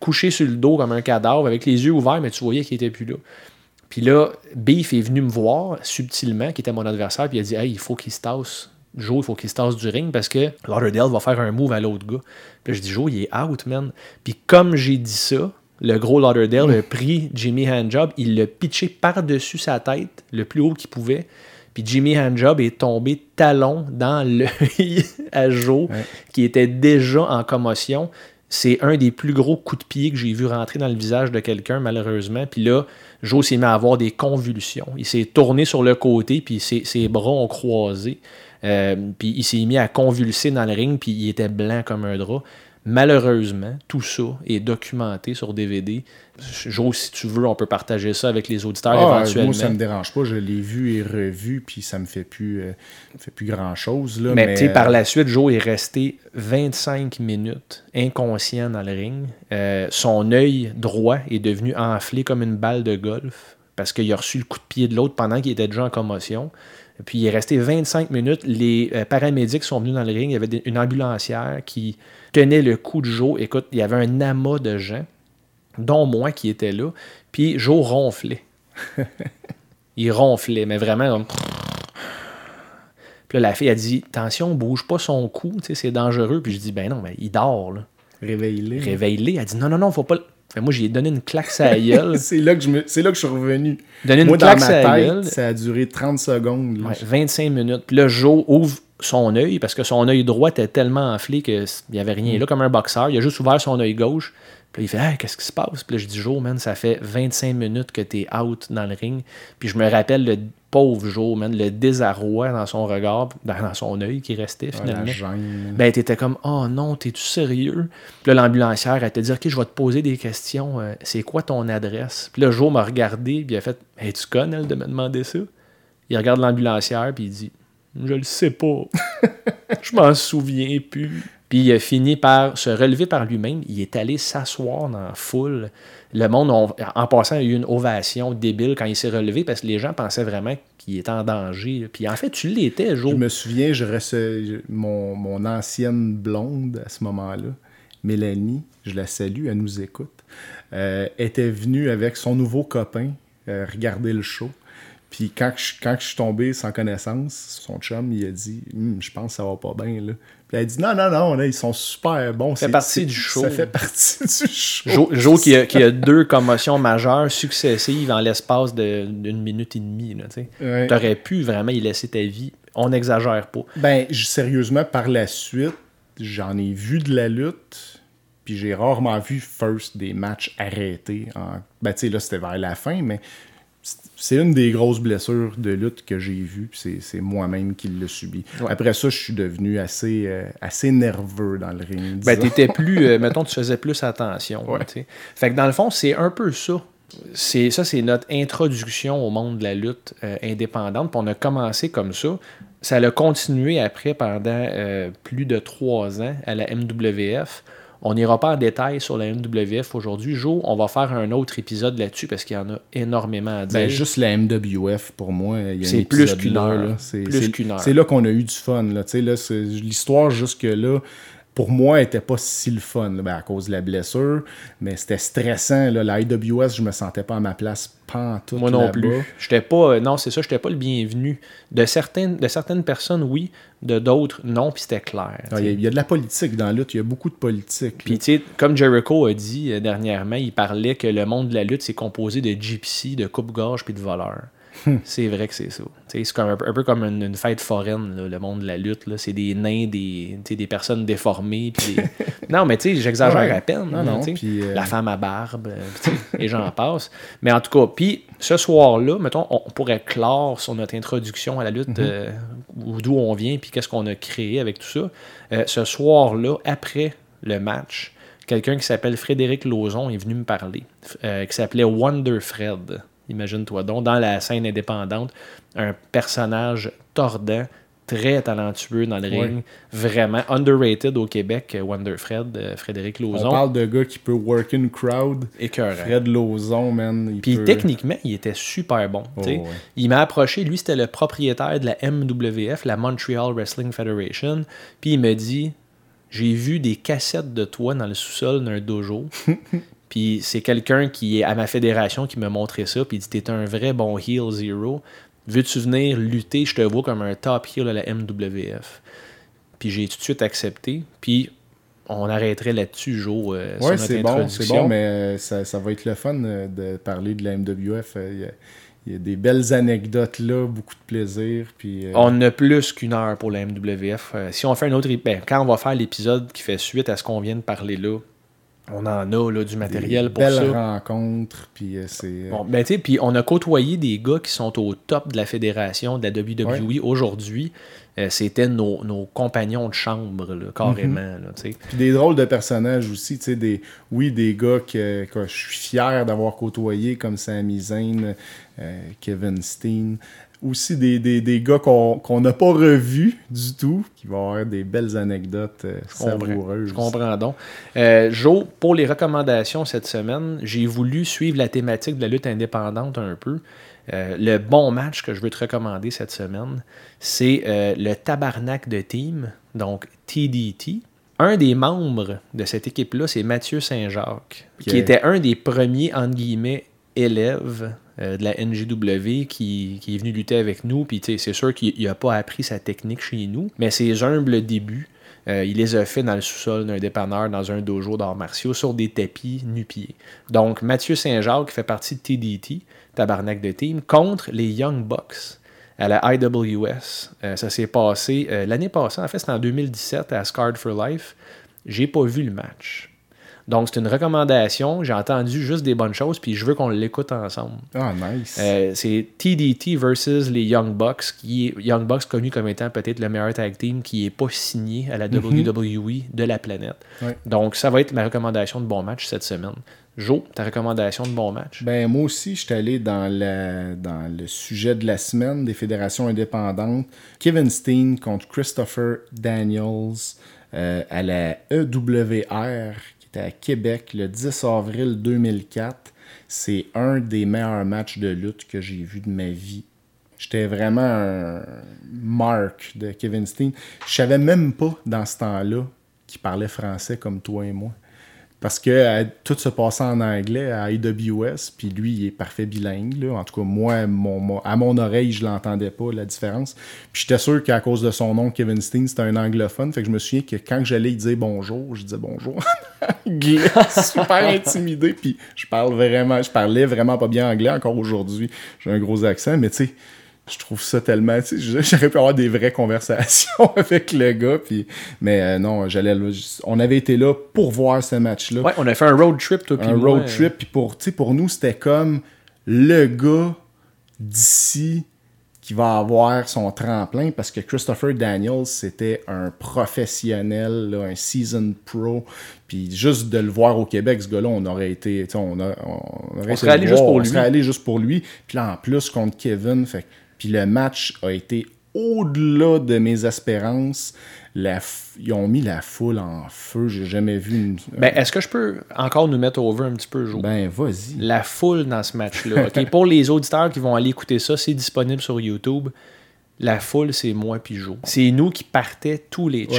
couché sur le dos comme un cadavre, avec les yeux ouverts, mais tu voyais qu'il était plus là. Puis là, Beef est venu me voir subtilement, qui était mon adversaire, puis il a dit Hey, il faut qu'il se tasse. Joe, il faut qu'il se tasse du ring parce que Lauderdale va faire un move à l'autre gars. Puis là, je dis Joe, il est out, man. Puis comme j'ai dit ça, le gros Lauderdale a pris Jimmy Handjob, il l'a pitché par-dessus sa tête, le plus haut qu'il pouvait. Puis Jimmy Handjob est tombé talon dans l'œil à Joe, Ouais. qui était déjà en commotion. C'est un des plus gros coups de pied que j'ai vu rentrer dans le visage de quelqu'un, malheureusement. Puis là, Joe s'est mis à avoir des convulsions. Il s'est tourné sur le côté, puis ses, ses bras ont croisé. Euh, puis il s'est mis à convulser dans le ring, puis il était blanc comme un drap. Malheureusement, tout ça est documenté sur DVD. Joe, si tu veux, on peut partager ça avec les auditeurs Ah, éventuellement. moi, ça me dérange pas. Je l'ai vu et revu, puis ça me fait plus, euh, me fait plus grand chose. Là, Mais, mais tu sais, euh, par la suite, Joe est resté 25 minutes inconscient dans le ring. Euh, son œil droit est devenu enflé comme une balle de golf parce qu'il a reçu le coup de pied de l'autre pendant qu'il était déjà en commotion. Puis il est resté 25 minutes. Les euh, paramédics sont venus dans le ring. Il y avait une ambulancière qui tenait le coup de Joe. Écoute, il y avait un amas de gens, dont moi qui était là. Puis Joe ronflait. il ronflait, mais vraiment. comme- Puis là, la fille a dit Attention, bouge pas son cou, c'est dangereux. Puis je dis Ben non, mais il dort, là. réveille-les. Réveille-les. Elle dit Non, non, non, faut pas. Fait, moi, j'ai donné une claque la gueule. c'est là, que je me- là que je suis revenu. Donné une Moi, dans claque ma sur la tête, gueule. ça a duré 30 secondes. là. Ouais, 25 minutes. Puis là, Joe ouvre son œil parce que son œil droit était tellement enflé qu'il n'y avait rien là, comme un boxeur. Il a juste ouvert son œil gauche. Puis là, il fait Hey, Qu'est-ce qui se passe? Puis là, je dis Joe, man, ça fait 25 minutes que t'es out dans le ring. Puis je me rappelle le pauvre Joe, man, le désarroi dans son regard, dans dans son œil qui restait Ah, finalement. gêne. Ben, t'étais comme, oh non, t'es-tu sérieux? Puis là, l'ambulancière, elle te dit, OK, je vais te poser des questions. Euh, c'est quoi ton adresse? Puis là, Joe m'a regardé, puis il a fait, hey, tu connais, elle, de me demander ça? Il regarde l'ambulancière, puis il dit, je le sais pas. je m'en souviens plus. Puis il a fini par se relever par lui-même. Il est allé s'asseoir dans la foule. Le monde, en passant, a eu une ovation débile quand il s'est relevé parce que les gens pensaient vraiment qu'il était en danger. Puis en fait, tu l'étais, Joe. Je me souviens, je recevais mon, mon ancienne blonde à ce moment-là, Mélanie, je la salue, elle nous écoute, euh, était venue avec son nouveau copain euh, regarder le show. Puis quand je, quand je suis tombé sans connaissance, son chum, il a dit Hum, Je pense que ça va pas bien. Là. Puis elle a dit Non, non, non, là, ils sont super bons. Ça fait partie du show. Ça fait partie du show. Joe, Joe qui, a, qui a deux commotions majeures successives en l'espace d'une minute et demie. tu. Ouais. T'aurais pu vraiment y laisser ta vie. On n'exagère pas. Ben, sérieusement, par la suite, j'en ai vu de la lutte, puis j'ai rarement vu first des matchs arrêtés. En... Ben, tu sais, là, c'était vers la fin, mais c'est une des grosses blessures de lutte que j'ai vues, puis c'est- moi-même qui l'ai subi. Ouais. Après ça, je suis devenu assez, euh, assez nerveux dans le ring. Ben, t'étais plus, euh, mettons, tu faisais plus attention. Ouais. Fait que dans le fond, c'est un peu ça. C'est, ça, c'est notre introduction au monde de la lutte euh, indépendante. Puis on a commencé comme ça. Ça a continué après pendant plus de trois ans à la MWF. On n'ira pas en détail sur la MWF aujourd'hui. Joe, on va faire un autre épisode là-dessus parce qu'il y en a énormément à dire. Ben, juste la MWF, pour moi, il y a C'est plus qu'une heure. C'est Plus c'est- qu'une heure. C'est là qu'on a eu du fun. L'histoire jusque-là, pour moi, était pas si le fun là, ben, à cause de la blessure, mais c'était stressant. Là. La IWS, je me sentais pas à ma place pantoute Moi non plus. J'étais pas. euh, non, c'est ça, j'étais pas le bienvenu. De certaines, de certaines personnes, oui. De d'autres, non, puis c'était clair. Ah, Il y, a- il y a de la politique dans la lutte, il y a beaucoup de politique. Puis, tu sais, comme Jericho a dit euh, dernièrement, il parlait que le monde de la lutte, c'est composé de gypsies, de coupe-gorge puis de voleurs. Hmm. c'est vrai que c'est ça. C'est comme un, peu- un peu comme une, une fête foraine, là, le monde de la lutte. là. C'est des nains, des, des personnes déformées. des- non, mais tu sais, j'exagère Ouais. à peine. Non, là, non, puis, euh, La femme à barbe, euh, et j'en passe. Mais en tout cas, puis ce soir-là, mettons, on on pourrait clore sur notre introduction à la lutte, euh, ou d'où on vient, puis qu'est-ce qu'on a créé avec tout ça. Euh, ce soir-là, après le match, quelqu'un qui s'appelle Frédéric Lauzon est venu me parler, euh, qui s'appelait Wonder Fred. Imagine-toi donc, dans la scène indépendante, un personnage tordant, très talentueux dans le ring, vraiment underrated au Québec, Wonder Fred, euh, Frédéric On Lauzon. parle de gars qui peut work in crowd. Écœurant. Fred Lozon, man. il Puis peut- techniquement, il était super bon. Oh, ouais. Il m'a approché, lui c'était le propriétaire de la MWF, la Montreal Wrestling Federation. Puis il me dit J'ai vu des cassettes de toi dans le sous-sol d'un dojo. puis c'est quelqu'un qui est à ma fédération qui m'a montré ça. Puis il dit T'es un vrai bon heel zero. Veux-tu venir lutter Je te vois comme un top heel à la MWF. Puis j'ai tout de suite accepté. Puis on arrêterait là-dessus, Joe, euh, Ouais, c'est bon, c'est bon, mais euh, ça, ça va être le fun euh, de parler de la MWF. euh, Il y y, a des belles anecdotes là, beaucoup de plaisir. Puis, On a plus qu'une heure pour la MWF. Si on fait un autre. Ben, quand on va faire l'épisode qui fait suite à ce qu'on vient de parler là, on en a là, du matériel des pour belles ça. rencontres. Puis euh, c'est. euh, Bon, ben, tu sais, puis on a côtoyé des gars qui sont au top de la fédération de la WWE aujourd'hui. Euh, C'était nos, nos compagnons de chambre, là, carrément. Mhm. là. Puis des drôles de personnages aussi, tu sais, des, oui, des gars que, que je suis fier d'avoir côtoyés comme Sami Zayn, euh, Kevin Steen. Aussi des, des, des gars qu'on n'a pas revus du tout, qui vont avoir des belles anecdotes euh, savoureuses. Je comprends donc. Euh, Joe, pour les recommandations cette semaine, j'ai voulu suivre la thématique de la lutte indépendante un peu. Euh, le bon match que je veux te recommander cette semaine, c'est le Tabarnak de Team, donc TDT. Un des membres de cette équipe-là, c'est Mathieu Saint-Jacques, qui était un des premiers, entre guillemets, élèves euh, de la NGW qui, qui est venu lutter avec nous. Puis c'est sûr qu'il n'a pas appris sa technique chez nous, mais ses humbles débuts, euh, il les a fait dans le sous-sol d'un dépanneur, dans un dojo d'arts martiaux, sur des tapis nu-pieds. Donc, Mathieu Saint-Jacques fait partie de TDT, Tabarnak de Team, contre les Young Bucks à la IWS. Euh, ça s'est passé l'année passée, en fait, c'était en 2017 à Scarred for Life. J'ai pas vu le match. Donc, c'est une recommandation. J'ai entendu juste des bonnes choses, puis je veux qu'on l'écoute ensemble. Ah, nice. Euh, c'est TDT versus les Young Bucks, qui est Young Bucks connu comme étant peut-être le meilleur tag team qui n'est pas signé à la WWE de la planète. Ouais. Donc, ça va être ma recommandation de bon match cette semaine. Joe, ta recommandation de bon match? Ben, moi aussi, je suis allé dans, la, dans le sujet de la semaine des fédérations indépendantes. Kevin Steen contre Christopher Daniels euh, à la EWR, était à Québec le 10 avril 2004. C'est un des meilleurs matchs de lutte que j'ai vu de ma vie. J'étais vraiment un mark de Kevin Steen. Je savais même pas dans ce temps-là qu'il parlait français comme toi et moi. Parce que euh, tout se passait en anglais à AWS, puis lui, il est parfait bilingue. Là. En tout cas, moi, mon, mon- à mon oreille, je l'entendais pas, la différence. Puis j'étais sûr qu'à cause de son nom, Kevin Steen, c'était un anglophone. Fait que je me souviens que quand j'allais lui dire bonjour, je disais bonjour en anglais, super intimidé. Puis je parle vraiment, je parlais vraiment pas bien anglais encore aujourd'hui. J'ai un gros accent, mais tu sais, je trouve ça tellement. tu sais, J'aurais pu avoir des vraies conversations avec le gars. Puis, mais euh, non, j'allais On avait été là pour voir ce match-là. Ouais, on a fait un road trip, toi, un road euh, trip. Puis pour, tu sais, pour nous, c'était comme le gars d'ici qui va avoir son tremplin parce que Christopher Daniels, c'était un professionnel, là, un season pro. Puis juste de le voir au Québec, ce gars-là, on aurait été. On, a- on, aurait serait allé juste pour on lui. serait allé juste pour lui. Puis là, en plus, contre Kevin. Fait, puis le match a été au-delà de mes espérances. La f- ils ont mis la foule en feu. J'ai jamais vu une. Ben, est-ce que je peux encore nous mettre over un petit peu, Jo? Ben, vas-y. La foule dans ce match-là. ok? Pour les auditeurs qui vont aller écouter ça, c'est disponible sur YouTube. La foule, c'est moi puis Jo. C'est nous qui partait tous les Ouais.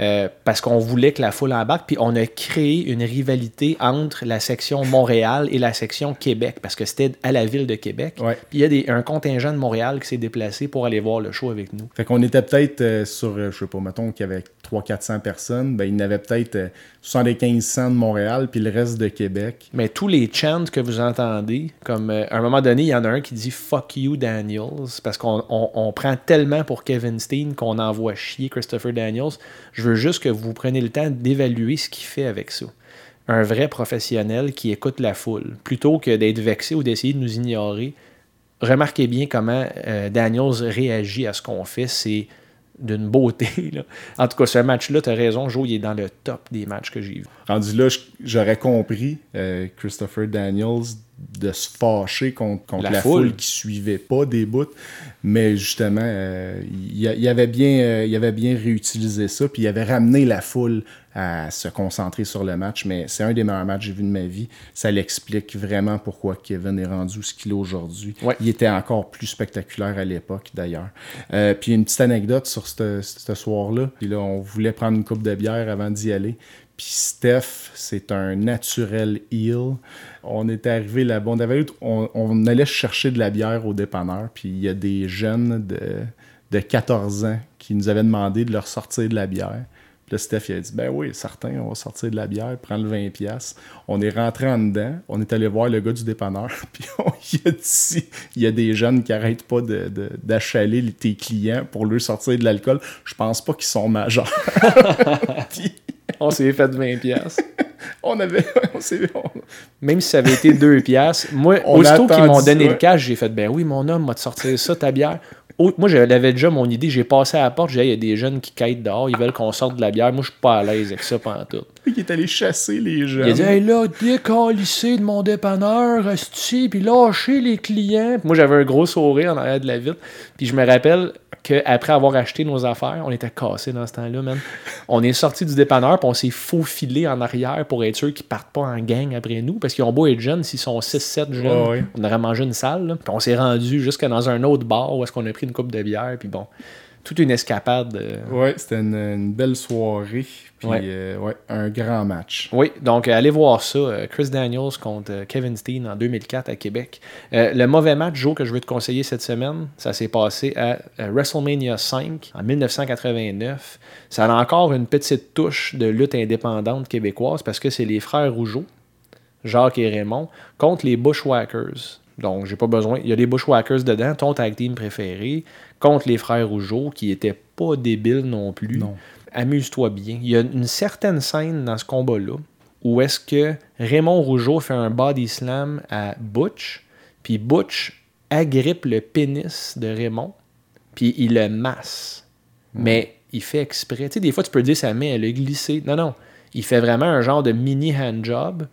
Euh, parce qu'on voulait que la foule embarque. Puis on a créé une rivalité entre la section Montréal et la section Québec parce que c'était à la ville de Québec. Ouais. Puis il y a des- un contingent de Montréal qui s'est déplacé pour aller voir le show avec nous. Fait qu'on était peut-être euh, sur, euh, je sais pas, mettons qu'il y avait 300-400 personnes, ben il y en avait peut-être euh, 7500 de Montréal, puis le reste de Québec. Mais tous les chants que vous entendez, comme euh, à un moment donné, il y en a un qui dit Fuck you, Daniels, parce qu'on on- on prend tellement pour Kevin Steen qu'on envoie chier Christopher Daniels. Je veux juste que vous preniez le temps d'évaluer ce qu'il fait avec ça. Un vrai professionnel qui écoute la foule, plutôt que d'être vexé ou d'essayer de nous ignorer. Remarquez bien comment euh, Daniels réagit à ce qu'on fait. C'est d'une beauté. là. En tout cas, ce match-là, tu as raison, Joe, il est dans le top des matchs que j'ai vus. Rendu là, j'aurais compris euh, Christopher Daniels de se fâcher contre, contre La la, foule. foule. qui suivait pas des bouts, mais justement, euh, il avait bien, euh, il avait bien réutilisé ça, puis il avait ramené la foule à se concentrer sur le match, mais c'est un des meilleurs matchs que j'ai vu de ma vie. Ça l'explique vraiment pourquoi Kevin est rendu ce qu'il est aujourd'hui. Ouais. Il était encore plus spectaculaire à l'époque, d'ailleurs. Euh, puis une petite anecdote sur ce soir-là. Puis là, on voulait prendre une coupe de bière avant d'y aller. Puis Steph, c'est un naturel heel. On était arrivé là-bas. On, allait chercher de la bière au dépanneur. Puis il y a des jeunes de, de 14 ans qui nous avaient demandé de leur sortir de la bière. Puis là, Steph, il a dit Ben oui, certain, on va sortir de la bière, prendre le 20$. On est rentré en dedans. On est allé voir le gars du dépanneur. Puis on lui a dit Il y a des jeunes qui arrêtent pas de- de- d'achaler tes clients pour leur sortir de l'alcool. Je pense pas qu'ils sont majeurs. Puis On s'est fait 20$. piastres. on avait. on Même si ça avait été 2 piastres, moi, On aussitôt qu'ils m'ont donné le cash, j'ai fait ben oui, mon homme m'a te sortir ça, ta bière. Moi, j'avais déjà mon idée, j'ai passé à la porte, j'ai dit, il y a des jeunes qui quittent dehors, ils veulent qu'on sorte de la bière. Moi, je suis pas à l'aise avec ça pendant tout. Il est allé chasser les jeunes. Il a dit, hey là, décalissez de mon dépanneur, restez, puis lâchez les clients. Puis moi, j'avais un gros sourire en arrière de la vitre. Puis je me rappelle qu'après avoir acheté nos affaires, on était cassés dans ce temps-là, même. On est sorti du dépanneur, puis on s'est faufilé en arrière pour être sûr qu'ils partent pas en gang après nous, parce qu'ils ont beau être jeunes, s'ils sont 6-7 jeunes, Ouais, ouais. on aurait mangé une salle. là. Puis on s'est rendu jusque dans un autre bar où est-ce qu'on a pris une coupe de bière, puis bon, toute une escapade. euh, Ouais, c'était une, une belle soirée. Puis, Ouais. euh, ouais, un grand match. Oui, donc euh, allez voir ça. Chris Daniels contre Kevin Steen en 2004 à Québec. Euh, le mauvais match, Joe, que je veux te conseiller cette semaine, ça s'est passé à WrestleMania 5 en 1989. Ça a encore une petite touche de lutte indépendante québécoise parce que c'est les frères Rougeau, Jacques et Raymond, contre les Bushwhackers. Donc, j'ai pas besoin. Il y a des Bushwhackers dedans, ton tag team préféré, contre les frères Rougeau, qui étaient pas débiles non plus. Non. Amuse-toi bien. Il y a une certaine scène dans ce combat-là où est-ce que Raymond Rougeau fait un body slam à Butch, puis Butch agrippe le pénis de Raymond, puis il le masse. Mais il fait exprès. Tu sais, des fois, tu peux dire sa main, elle a glissé. Non, non. Il fait vraiment un genre de mini handjob,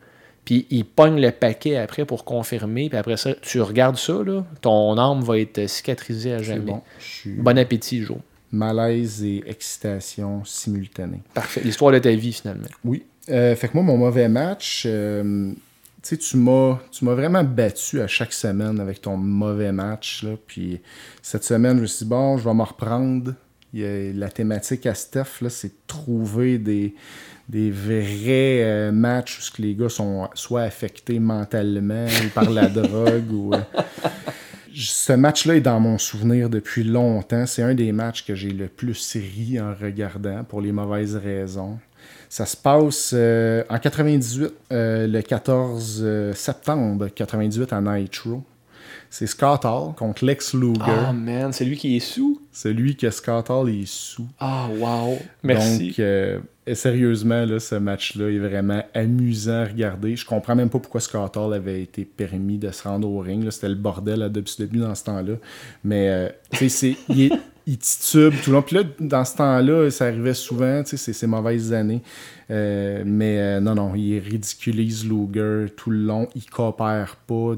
puis il pogne le paquet après pour confirmer, puis après ça, tu regardes ça, là, ton arme va être cicatrisée à jamais. bon. Je suis Bon appétit, Joe. malaise et excitation simultanée. Parfait. L'histoire de ta vie, finalement. Oui. Euh, fait que moi, mon mauvais match, euh, tu sais, tu m'as tu m'as vraiment battu à chaque semaine avec ton mauvais match. Là, puis cette semaine, je me suis dit, bon, je vais m'en reprendre. Il y a- la thématique à Steph, là, c'est trouver des, des vrais euh, matchs où les gars sont soit affectés mentalement ou par la drogue. Ou, euh, ce match-là est dans mon souvenir depuis longtemps. C'est un des matchs que j'ai le plus ri en regardant pour les mauvaises raisons. Ça se passe euh, en 98, euh, le 14 euh, septembre 98 à Nitro. C'est Scott Hall contre Lex Luger. Oh man, c'est lui qui est sous? Celui que Scott Hall est sous. Ah wow. Merci. Donc, euh, et sérieusement, là, ce match-là est vraiment amusant à regarder. Je comprends même pas pourquoi Scott Hall avait été permis de se rendre au ring. C'était le bordel à WCW dans ce temps-là. Mais, euh, tu sais, c'est- il, est- il titube tout le long. Puis là, dans ce temps-là, ça arrivait souvent, tu sais, c'est ces mauvaises années. Euh, mais euh, non, non, il ridiculise Luger tout le long. Il coopère pas.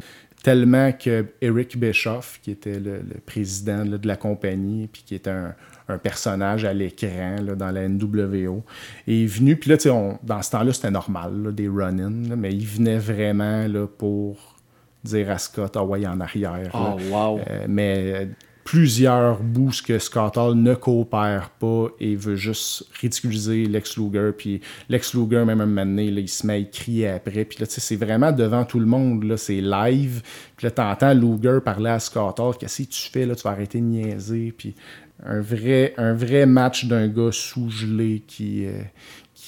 Tellement que Eric Bischoff, qui était le, le président là, de la compagnie, puis qui était un, un personnage à l'écran dans la NWO, est venu. Puis là, on- dans ce temps-là, c'était normal, là, des run-ins, mais il venait vraiment là, pour dire à Scott, ah ouais, en arrière. Oh wow. Euh, mais euh, plusieurs bouts que Scott Hall ne coopère pas et veut juste ridiculiser Lex Luger. Puis Lex Luger, même un moment donné, là, il se met à crier après. Puis là, tu sais, c'est vraiment devant tout le monde. Là, c'est live. Puis là, t'entends Luger parler à Scott Hall. Qu'est-ce que tu fais là? Tu vas arrêter de niaiser. Puis un vrai, un vrai match d'un gars sous-gelé qui, euh,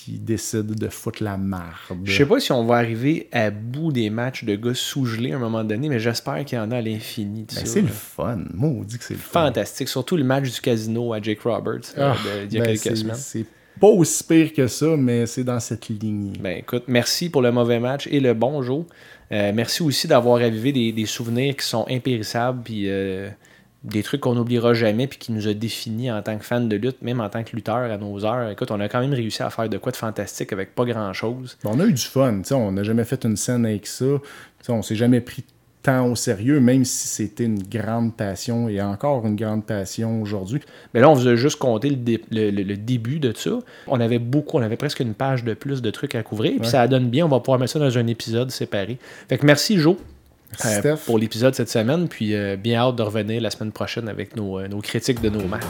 qui décide de foutre la marde. Je sais pas si on va arriver à bout des matchs de gars sous-gelés à un moment donné, mais j'espère qu'il y en a à l'infini. Ben, c'est le fun. Maudit que c'est le fun. Fantastique. Surtout le match du casino à Jake Roberts euh, Ah, de- d'il y a ben, quelques c'est- semaines. C'est pas aussi pire que ça, mais c'est dans cette ligne. Ben écoute, merci pour le mauvais match et le bon jeu. Euh, merci aussi d'avoir avivé des, des souvenirs qui sont impérissables, puis euh, des trucs qu'on n'oubliera jamais, puis qui nous a définis en tant que fan de lutte, même en tant que lutteur à nos heures. Écoute, on a quand même réussi à faire de quoi de fantastique avec pas grand-chose. On a eu du fun, tu sais, on n'a jamais fait une scène avec ça. Tu sais, on s'est jamais pris tant au sérieux, même si c'était une grande passion et encore une grande passion aujourd'hui. Mais là, on vous a juste compté le, dé- le- le- le début de ça. On avait beaucoup, on avait presque une page de plus de trucs à couvrir, puis Ouais. ça donne bien. On va pouvoir mettre ça dans un épisode séparé. Fait que merci, Joe. Merci, euh, Steph? pour l'épisode cette semaine, puis euh, bien hâte de revenir la semaine prochaine avec nos, euh, nos critiques de nos matchs.